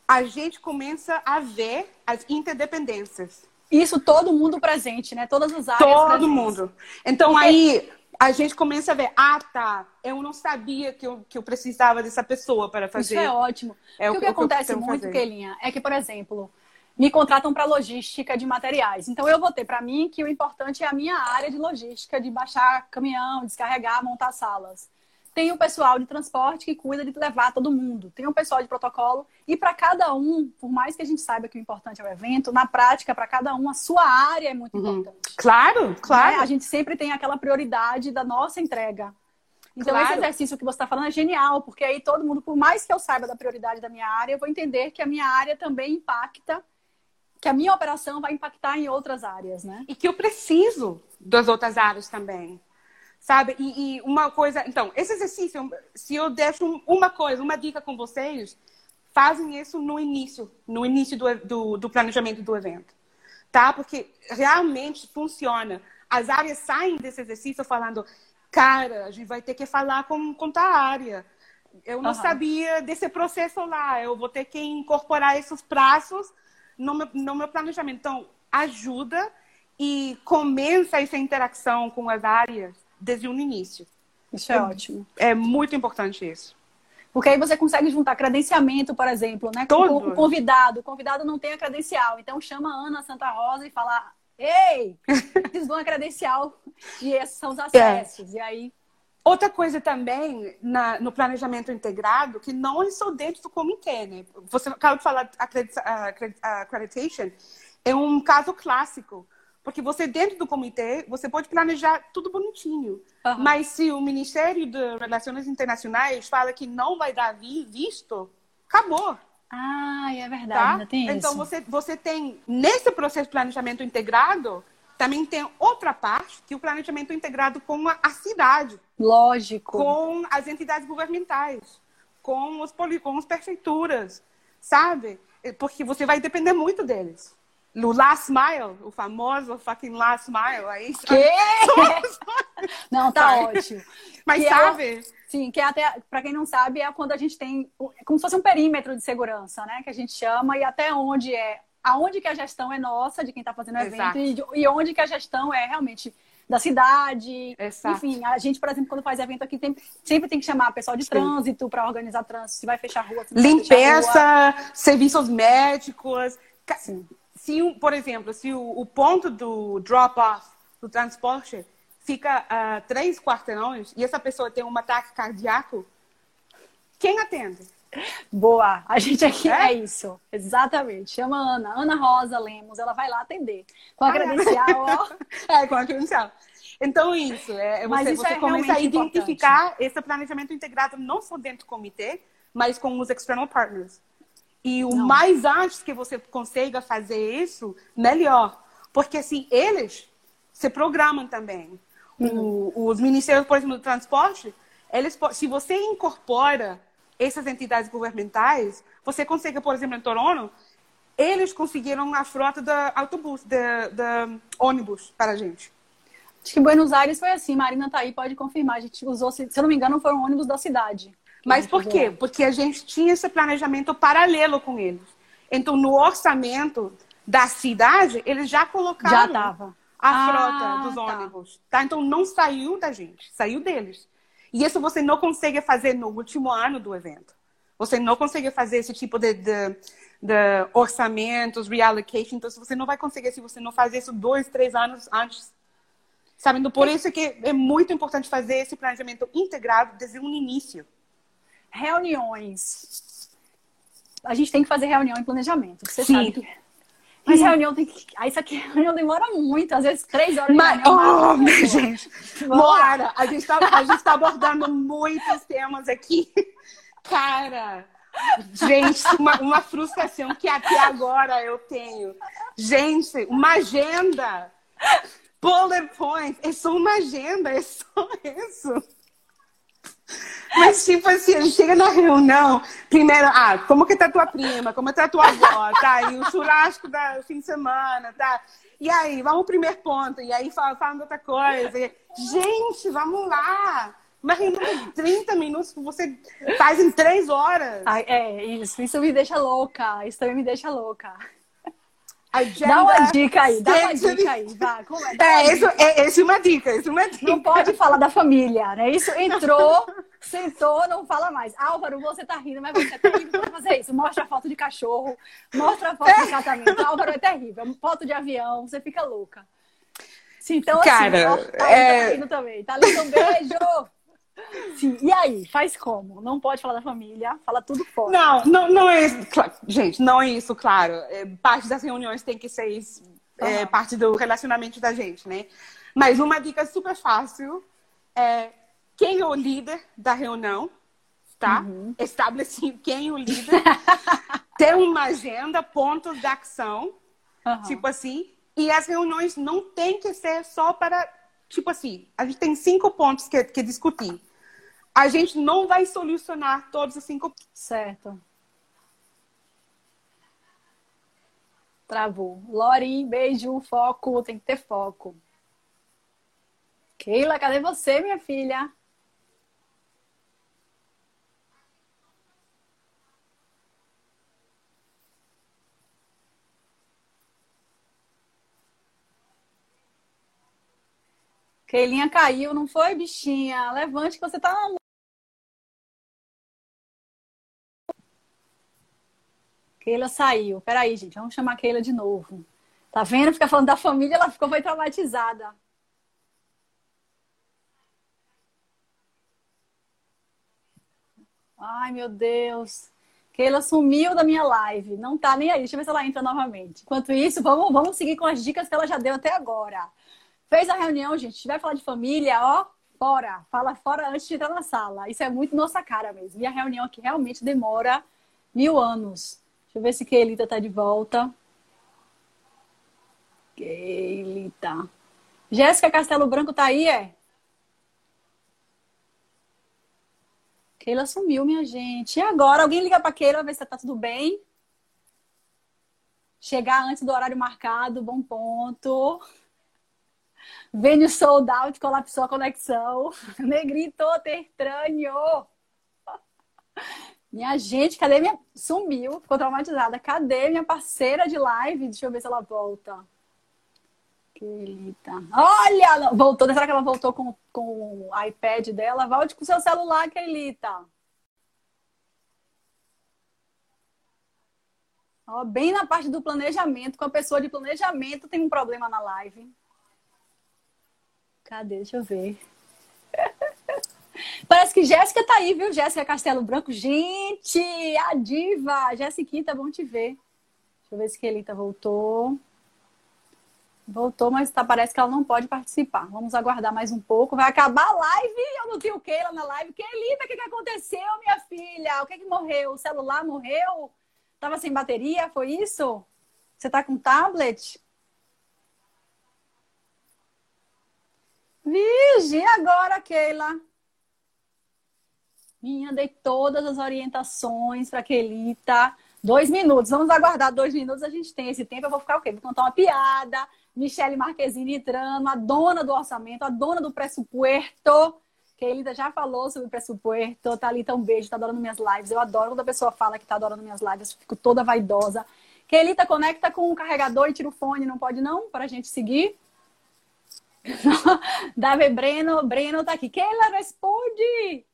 a gente começa a ver as interdependências. Isso todo mundo presente, né? Todas as áreas Todo presentes. mundo. Então, aí, a gente começa a ver, ah, tá, eu não sabia que eu, que eu precisava dessa pessoa para fazer. Isso é ótimo. É Porque o que que acontece que muito, fazer. Kelinha, é que, por exemplo, me contratam para logística de materiais. Então, eu vou ter para mim que o importante é a minha área de logística, de baixar caminhão, descarregar, montar salas. Tem o pessoal de transporte que cuida de levar todo mundo. Tem o pessoal de protocolo. E para cada um, por mais que a gente saiba que o importante é o evento, na prática, para cada um, a sua área é muito importante. Claro, claro. né? A gente sempre tem aquela prioridade da nossa entrega. Então, Claro. esse exercício que você está falando é genial, porque aí todo mundo, por mais que eu saiba da prioridade da minha área, eu vou entender que a minha área também impacta, que a minha operação vai impactar em outras áreas, né? e que eu preciso das outras áreas também. Sabe? E, e uma coisa. Então, esse exercício, se eu deixo um- uma coisa, uma dica com vocês, fazem isso no início, no início do, do, do planejamento do evento. Tá? Porque realmente funciona. As áreas saem desse exercício falando, cara, a gente vai ter que falar com, com tal área. Eu não Aham. sabia desse processo lá. Eu vou ter que incorporar esses prazos no meu, no meu planejamento. Então, ajuda e começa essa interação com as áreas desde o início. Isso é ótimo. É muito importante isso. Porque aí você consegue juntar credenciamento, por exemplo, né? Com Todo. o convidado. O convidado não tem a credencial. Então chama a Ana Santa Rosa e fala: Ei, preciso de uma credencial. E esses são os acessos. E aí. Outra coisa também na- no planejamento integrado, que não é só dentro do comitê, né? Você acaba de falar accreditation, é um caso clássico. Porque você, dentro do comitê, você pode planejar tudo bonitinho. Aham. Mas se o Ministério de Relações Internacionais fala que não vai dar vi- visto, acabou. Ah, é verdade, Tá? então isso. você, você tem, nesse processo de planejamento integrado, também tem outra parte, que é o planejamento integrado com a, a cidade, Lógico. com as entidades governamentais, com os, com as prefeituras, sabe? Porque você vai depender muito deles. O last mile, o famoso fucking last mile, aí Quê? Não, tá Sabe? ótimo. Mas Que é sabe? Sim, que é até, para quem não sabe, é quando a gente tem é como se fosse um perímetro de segurança, né? Que a gente chama, e até onde é, aonde que a gestão é nossa, de quem está fazendo o evento, e, e onde que a gestão é realmente da cidade. Exato. Enfim, a gente, por exemplo, quando faz evento aqui, tem- sempre tem que chamar pessoal de Sim. trânsito para organizar trânsito, se vai fechar a rua, fechar a rua. Limpeza, serviços médicos. Sim. Se, por exemplo, se o, o ponto do drop-off, do transporte, fica a três quarteirões e essa pessoa tem um ataque cardíaco, quem atende? Boa, a gente aqui é? É? isso, exatamente. Chama a Ana, Ana Rosa Lemos, ela vai lá atender. Com a Ah, é. credencial, ó. É, com a credencial. Então, isso. É, Mas você isso você é começa a identificar esse planejamento integrado não só dentro do comitê, mas com os external partners. E o Não. mais antes que você consiga fazer isso, melhor. Porque, assim, eles se programam também. O- os ministérios, por exemplo, do transporte, eles, se você incorpora essas entidades governamentais, você consegue, por exemplo, em Toronto, eles conseguiram a frota da autobus, da, da ônibus para a gente. Acho que Buenos Aires foi assim, Marina tá aí, pode confirmar. A gente usou, se eu não me engano, foram ônibus da cidade. Mas por quê? Porque a gente tinha esse planejamento paralelo com eles. Então, no orçamento da cidade, eles já colocaram Já a Ah, frota dos tá. ônibus. Tá? Então, não saiu da gente, saiu deles. E isso você não consegue fazer no último ano do evento. Você não consegue fazer esse tipo de, de, de orçamentos, reallocation. Então, você não vai conseguir se você não fazer isso dois, três anos antes. Sabe? Então, por isso que é muito importante fazer esse planejamento integrado desde o início. Reuniões. A gente tem que fazer reunião em planejamento. Você Sim. sabe que. Mas reunião tem que. Isso aqui, reunião demora muito, às vezes três horas Mas, oh, minha gente. Moara, a gente está tá abordando muitos temas aqui. Cara, gente, uma, uma frustração que até agora eu tenho. Gente, uma agenda. Bullet points. É só uma agenda, é só isso. Mas, tipo assim, gente chega na reunião, primeiro, ah, como que tá tua prima? Como tá tua avó? Tá, e o churrasco do fim de semana, tá? E aí, vamos pro primeiro ponto. E aí, fala- falando outra coisa. E, gente, vamos lá! Uma reunião de 30 minutos que você faz em 3 horas. Ah, é, isso. Isso me deixa louca. Isso também me deixa louca. Agenda Dá uma dica aí, dá uma dica aí. Vá, como é? Dá uma É, isso, é, é uma dica, isso é uma dica. Não pode falar da família, né? Isso entrou, sentou, não fala mais. Álvaro, você tá rindo, mas você é terrível pra fazer isso. Mostra a foto de cachorro, mostra a foto de casamento. Álvaro é terrível. Foto de avião, você fica louca. Sim, então assim, Cara, ó, tá, é- tá rindo também. Tá lindo, um beijo! Sim, e aí, faz como? Não pode falar da família, fala tudo fora. Não, não, não é isso. Cla- Gente, não é isso, claro. É, parte das reuniões tem que ser isso, é, Aham. parte do relacionamento da gente, né? Mas uma dica super fácil é quem é o líder da reunião, tá? Uhum. Estabelecer quem é o líder. ter uma agenda, pontos de ação, Aham. tipo assim. E as reuniões não tem que ser só para, tipo assim, a gente tem cinco pontos que, que discutir. A gente não vai solucionar todos os cinco Certo. Travou. Lori, beijo, foco, tem que ter foco. Keila, cadê você, minha filha? Keilinha caiu, não foi, bichinha? Levante que você tá Keila saiu. Peraí, gente, vamos chamar a Keila de novo. Tá vendo? Fica falando da família, ela ficou foi traumatizada. Ai, meu Deus. Keila sumiu da minha live. Não tá nem aí. Deixa eu ver se ela entra novamente. Enquanto isso, vamos, vamos seguir com as dicas que ela já deu até agora. Fez a reunião, gente. Se tiver falar de família, ó, fora. Fala fora antes de entrar na sala. Isso é muito nossa cara mesmo. E a reunião aqui realmente demora mil anos. Deixa eu ver se Keilita tá de volta. Keilita. Jéssica Castelo Branco tá aí, é? Keila sumiu, minha gente. E agora? Alguém liga para Keila, ver se tá tudo bem. Chegar antes do horário marcado, bom ponto. Vênio sold out, colapsou a conexão. Negrito tertrâneo. Minha gente, cadê minha. Sumiu, ficou traumatizada. Cadê minha parceira de live? Deixa eu ver se ela volta. Kelita. Olha! Voltou. Será que ela voltou com, com o iPad dela? Volte com seu celular, Kelita. Ó, bem na parte do planejamento, com a pessoa de planejamento tem um problema na live. Cadê? Deixa eu ver. Parece que Jéssica tá aí, viu? Jéssica Castelo Branco. Gente, a diva! Jéssica, bom te ver. Deixa eu ver se Kelita voltou. Voltou, mas tá, parece que ela não pode participar. Vamos aguardar mais um pouco. Vai acabar a live. Eu não tenho Keila na live. Kelita, o que, que aconteceu, minha filha? O que, que morreu? O celular morreu? Tava sem bateria? Foi isso? Você tá com tablet? Vigi, agora, Keila? Minha, dei todas as orientações para Kelita. Dois minutos, vamos aguardar dois minutos. A gente tem esse tempo. Eu vou ficar o quê? Vou contar uma piada Michele Marquezine entrando, a dona do orçamento, a dona do pressupuesto. Que Elida já falou sobre o pressupuesto. Thalita, um beijo, tá adorando minhas lives. Eu adoro quando a pessoa fala que tá adorando minhas lives, eu fico toda vaidosa. Que Elita conecta com o carregador e tira o fone, não pode não? Para a gente seguir. Davi Breno, Breno tá aqui. Keila, responde!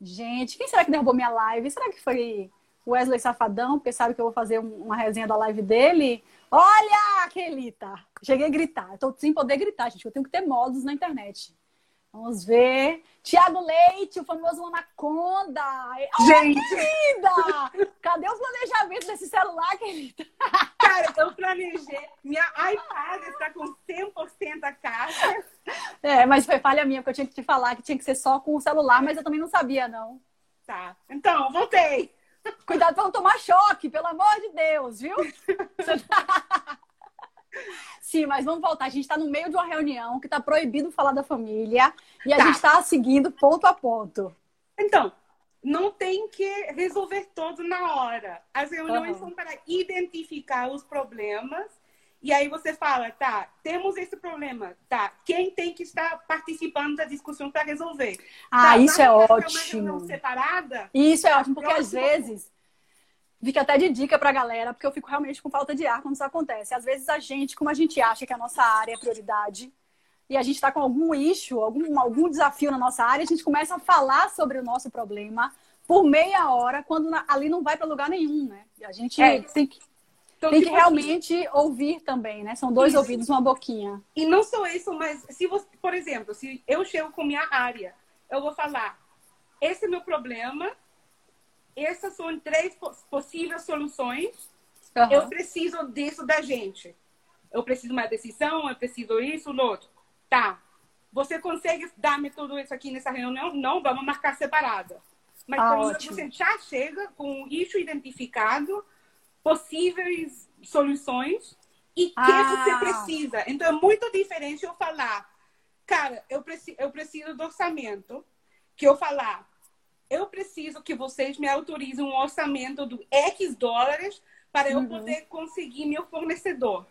Gente, quem será que derrubou minha live? Será que foi Wesley Safadão? Porque sabe que eu vou fazer uma resenha da live dele. Olha, Kelita! Cheguei a gritar. Eu tô sem poder gritar, gente. Eu tenho que ter modos na internet. Vamos ver. Tiago Leite, o famoso Anaconda. Gente! Querida! Cadê os planejamentos desse celular, querida? Cara, eu planejei. Minha iPad está com 100% a caixa. É, mas foi falha minha, porque eu tinha que te falar que tinha que ser só com o celular, mas eu também não sabia, não. Tá. Então, voltei. Cuidado para não tomar choque, pelo amor de Deus, viu? Sim, mas vamos voltar. A gente está no meio de uma reunião que está proibido falar da família e a tá. gente está seguindo ponto a ponto. Então, não tem que resolver tudo na hora. As reuniões uhum. são para identificar os problemas e aí você fala, tá, temos esse problema, tá? Quem tem que estar participando da discussão para resolver? Ah, tá, isso é ótimo. Uma separada? Isso é ótimo, porque às vezes fica até de dica para a galera, porque eu fico realmente com falta de ar quando isso acontece. Às vezes a gente, como a gente acha que a nossa área é prioridade, e a gente está com algum issue, algum, algum desafio na nossa área, a gente começa a falar sobre o nosso problema por meia hora, quando na, ali não vai para lugar nenhum, né? A gente é. tem que então, Tem que tipo assim, realmente assim, ouvir também, né? São dois isso. ouvidos, uma boquinha. E não só isso, mas se você, por exemplo, se eu chego com minha área, eu vou falar: esse é meu problema, essas são três possíveis soluções. Uhum. Eu preciso disso da gente. Eu preciso de uma decisão, eu preciso isso, outro. Tá. Você consegue dar-me tudo isso aqui nessa reunião? Não, vamos marcar separada. Mas ah, você já chega com o risco identificado, possíveis soluções e que ah. você precisa. Então é muito diferente eu falar, cara, eu, preci eu preciso do orçamento, que eu falar, eu preciso que vocês me autorizem um orçamento do X dólares para eu uhum. poder conseguir meu fornecedor.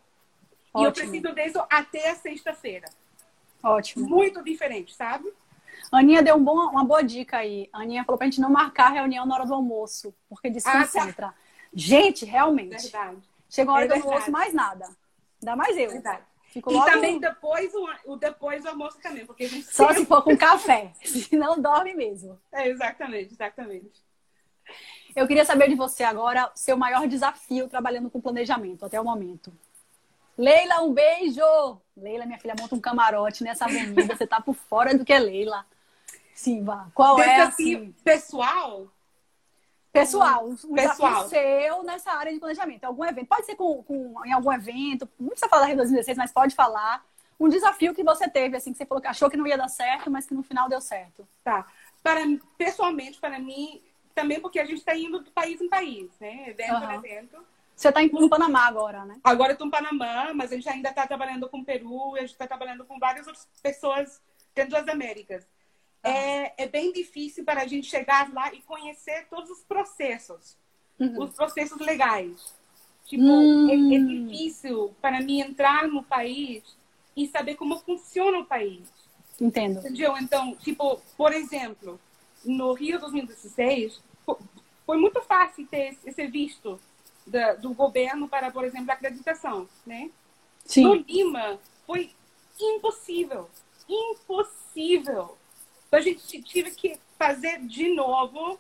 Ótimo. E eu preciso disso até a sexta-feira. Ótimo. Muito diferente, sabe? Aninha deu um bom, uma boa dica aí. A Aninha falou pra gente não marcar a reunião na hora do almoço, porque desconcentra. Ah, tá. Gente, realmente. Verdade. Chegou a hora é não ouço mais nada. Ainda mais eu. Verdade. Fico. E também depois o, o depois do almoço também, porque a gente Só se for com café, se não dorme mesmo. É, exatamente, exatamente. Eu queria saber de você agora seu maior desafio trabalhando com planejamento até o momento. Leila, um beijo! Leila, minha filha, monta um camarote nessa avenida. Você tá por fora do que é Leila. Simba, qual Desafio é assim, pessoal? Pessoal, um Pessoal. desafio seu nessa área de planejamento? Algum evento? Pode ser com, com- em algum evento, não precisa falar em 2016, mas pode falar. Um desafio que você teve, assim, que você falou que achou que não ia dar certo, mas que no final deu certo. Tá. Para, pessoalmente, para mim, também porque a gente está indo de país em país, né? Evento em evento. Você tá em- no Panamá agora, né? Agora eu estou no Panamá, mas a gente ainda está trabalhando com o Peru, a gente está trabalhando com várias outras pessoas dentro das Américas. É, é bem difícil para a gente chegar lá e conhecer todos os processos, os processos legais. Tipo, Hum. é, é difícil para mim entrar no país e saber como funciona o país. Entendo. Entendeu? Então, tipo, por exemplo, no Rio 2016, fo- foi muito fácil ter esse visto da- do governo para, por exemplo, a acreditação, né? No Sim. Lima, foi impossível. Impossível. Então, a gente tive que fazer de novo.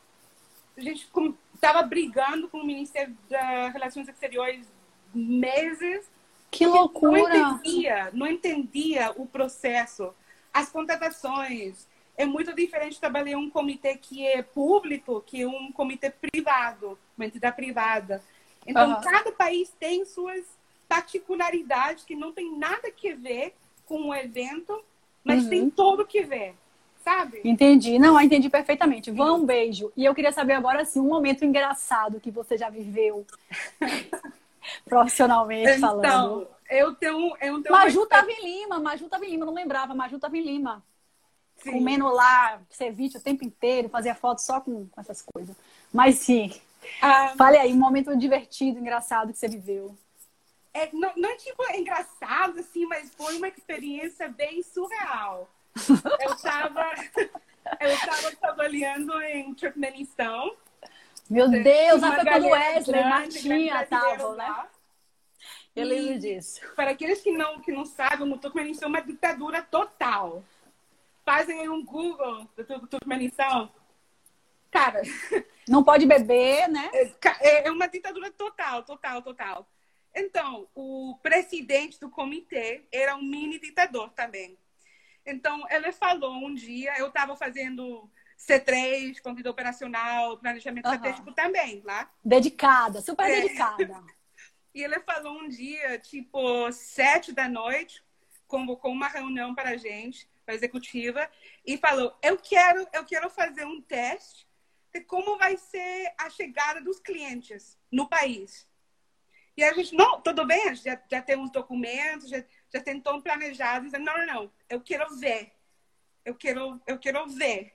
A gente estava brigando com o Ministério das Relações Exteriores meses Que não loucura! entendia, não entendia o processo, as contratações. É muito diferente trabalhar em um comitê que é público que um comitê privado, uma entidade privada. Então, Aham. cada país tem suas particularidades que não tem nada que ver com o evento, mas Uhum. tem todo que ver, sabe? Entendi. Não, entendi perfeitamente. Vã, um beijo. E eu queria saber agora, assim, um momento engraçado que você já viveu profissionalmente falando. Então, eu tenho, eu tenho Maju uma- tava em Lima, Maju tava em Lima, não lembrava. Maju tava em Lima. Sim. Comendo lá ceviche o tempo inteiro, fazia foto só com, com essas coisas. Mas sim, Ah, fale aí, um momento divertido, engraçado que você viveu. É, não, não é tipo engraçado, assim, mas foi uma experiência bem surreal. Eu estava eu tava trabalhando em Turkmenistão. Meu Deus, Uma lá foi quando Wesley, Martinha grande estavam, né? lá. Eu lembro disso. Para aqueles que não, que não sabem, o Turkmenistão é uma ditadura total. Fazem um Google do Tur- Turkmenistão. Cara, Não pode beber, né? é é uma ditadura total, total, total. Então, o presidente do comitê era um mini ditador também. Então, ele falou um dia, eu estava fazendo C3, conteúdo operacional, planejamento Aham. estratégico também lá. Dedicada, super É. dedicada. E ele falou um dia, tipo, sete da noite, convocou uma reunião para a gente, para a executiva, e falou: eu quero, eu quero fazer um teste de como vai ser a chegada dos clientes no país. E a gente, não, tudo bem, a gente já, já tem uns documentos, já, já planejado. Dizendo, não, não, não, eu quero ver. Eu quero, eu quero ver.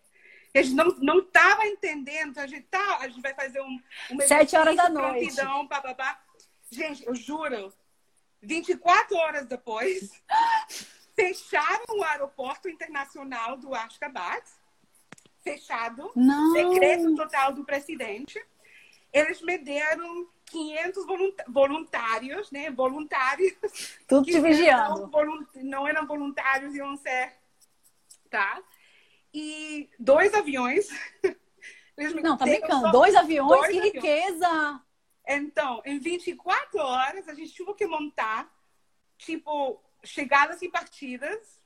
E a gente não não estava entendendo. A gente, tá, a gente vai fazer um, um Sete horas da noite. pá, pá, pá. Gente, eu juro, 24 horas depois, fecharam o aeroporto internacional do Ashgabat. Fechado. Não. Decreto total do presidente. Eles me deram 500 volunta- voluntários, né? Voluntários. Tudo te vigiando. Não, eram voluntários, iam ser. Tá? E dois aviões. Eles Não, tá brincando. Dois aviões, dois que aviões. riqueza! Então, em 24 horas, a gente teve que montar, tipo, chegadas e partidas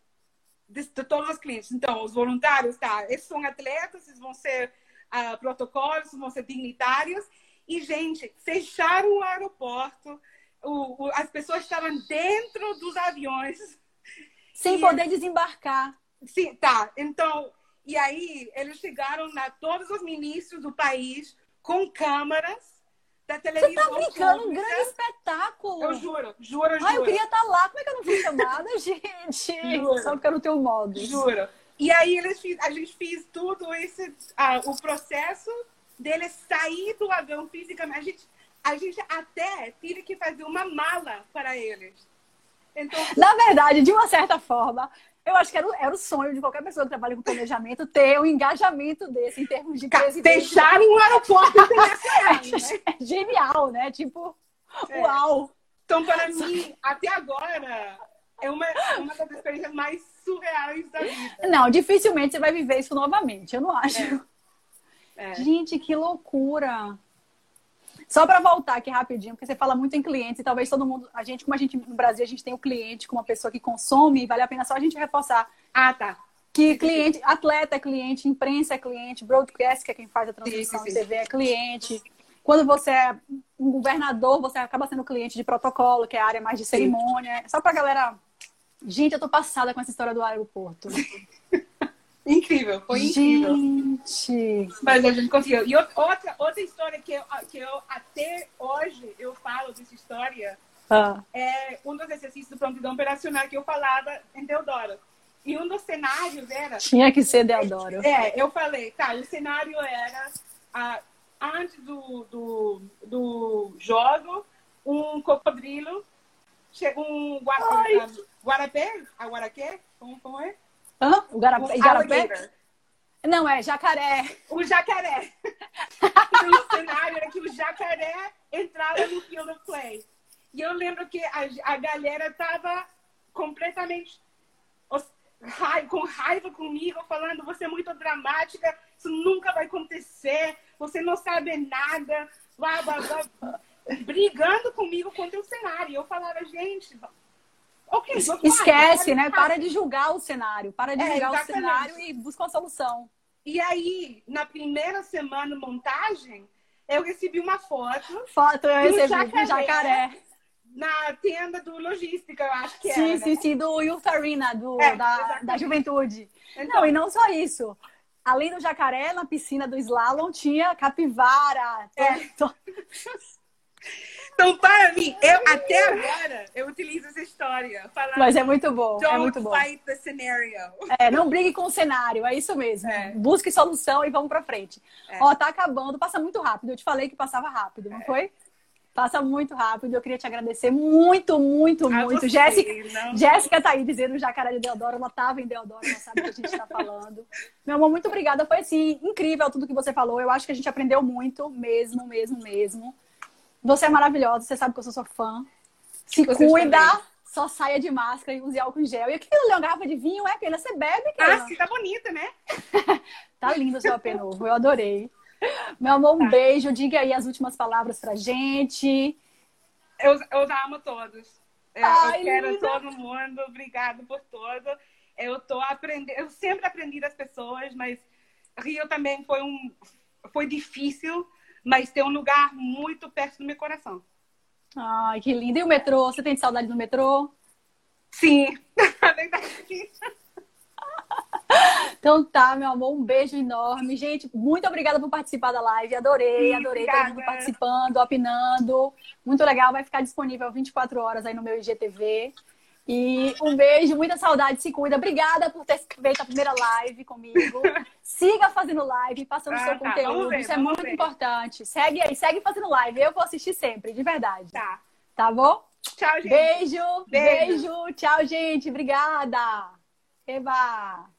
de, de todos os clientes. Então, os voluntários, tá? Esses são atletas, esses vão ser ah, protocolos, vão ser dignitários. E, gente, fecharam o aeroporto, o, o- as pessoas estavam dentro dos aviões. Sem E- poder desembarcar. Sim, tá. Então, e aí eles chegaram lá, todos os ministros do país, com câmeras da Você televisão. tá brincando, um grande espetáculo. Eu juro, juro, juro. Ah, eu queria estar lá. Como é que eu não fui chamada, gente? Juro. Só porque eu não tenho modo. Juro. E aí eles a gente fez tudo esse, ah, o processo deles sair do avião fisicamente. A gente, a gente até teve que fazer uma mala para eles. Então, Na verdade, de uma certa forma, eu acho que era o, era o sonho de qualquer pessoa que trabalha com planejamento ter um engajamento desse em termos de fecharam o aeroporto internacional, né? É genial, né? Tipo, É. uau! Então, para mim, até agora, é uma, uma das experiências mais surreais da vida. Não, dificilmente você vai viver isso novamente, eu não acho. É. Gente, que loucura! Só para voltar aqui rapidinho, porque você fala muito em clientes e talvez todo mundo, a gente, como a gente no Brasil, a gente tem o cliente como uma pessoa que consome, vale a pena só a gente reforçar. Ah, tá. Que cliente, atleta é cliente, imprensa é cliente, broadcast, que é quem faz a transmissão sim, sim, sim. de TV, é cliente. Quando você é um governador, você acaba sendo cliente de protocolo, que é a área mais de cerimônia. Só pra galera. Gente, eu tô passada com essa história do aeroporto. incrível, foi incrível. Gente. Mas a gente conseguiu. E outra, outra história que eu, que eu até hoje eu falo dessa história ah. é um dos exercícios do prontidão operacional que eu falava em Deodoro. E um dos cenários era. Tinha que ser Deodoro. É, eu falei, tá, o cenário era. A, antes do, do, do jogo, um cocodrilo, um guara, guarapé, a guaraqué, como, como é? Hã? O garapé, garapé? Não, é jacaré. O jacaré. o cenário era que o jacaré entrava no field of play. E eu lembro que a, a galera tava completamente com raiva comigo, falando: você é muito dramática, isso nunca vai acontecer, você não sabe nada, blá, blá, blá, brigando comigo contra o cenário. Eu falava, gente, ok, esquece, né? Para de julgar o cenário, para de é, julgar exatamente. o cenário e busca uma solução. E aí, na primeira semana montagem, eu recebi uma foto. Foto eu recebi jacaré, do jacaré. Na tenda do Logística, eu acho que sim, era. Sim, sim, sim, do Youth Arena, do, é, da, da juventude. Então, não, e não só isso. Além do jacaré, na piscina do slalom tinha capivara. É. Então, para mim, eu até agora eu utilizo essa história. Falando, Mas é muito bom. é muito bom. fight the scenario. É, não brigue com o cenário, é isso mesmo. É. Busque solução e vamos pra frente. É. Ó, tá acabando, passa muito rápido. Eu te falei que passava rápido, não é. foi? Passa muito rápido. Eu queria te agradecer muito, muito, a muito. Jéssica, Jéssica tá aí dizendo Jacaré de Deodoro. Ela tava em Deodoro, ela sabe o que a gente tá falando. Meu amor, muito obrigada. Foi assim, incrível tudo que você falou. Eu acho que a gente aprendeu muito, mesmo, mesmo, mesmo. Você é maravilhosa, você sabe que eu sou sua fã. Se cuida, também. só saia de máscara e use álcool em gel. E aquilo ali, uma garrafa de vinho, é, Keila? Você bebe, Keila? Ah, sim, tá bonita, né? tá lindo o seu AP novo, eu adorei. Meu amor, um tá. beijo. Diga aí as últimas palavras pra gente. Eu, eu amo todos. Eu, Ai, eu quero linda. todo mundo. Obrigado por tudo. Eu tô aprendendo. Eu sempre aprendi das pessoas, mas Rio também foi um foi difícil, mas tem um lugar muito perto do meu coração. Ai, que lindo. E o metrô? Você tem saudade do metrô? Sim. Então tá, meu amor, um beijo enorme. Gente, muito obrigada por participar da live. Adorei, adorei obrigada. todo mundo participando, opinando. Muito legal, vai ficar disponível 24 horas aí no meu IGTV. E um beijo, muita saudade, se cuida. Obrigada por ter feito a primeira live comigo. Siga fazendo live, passando ah, seu tá. conteúdo. Ver, Isso é muito ver. importante. Segue aí, segue fazendo live. Eu vou assistir sempre, de verdade. Tá. Tá bom? Tchau, gente. Beijo, beijo. beijo. Tchau, gente. Obrigada. Eba!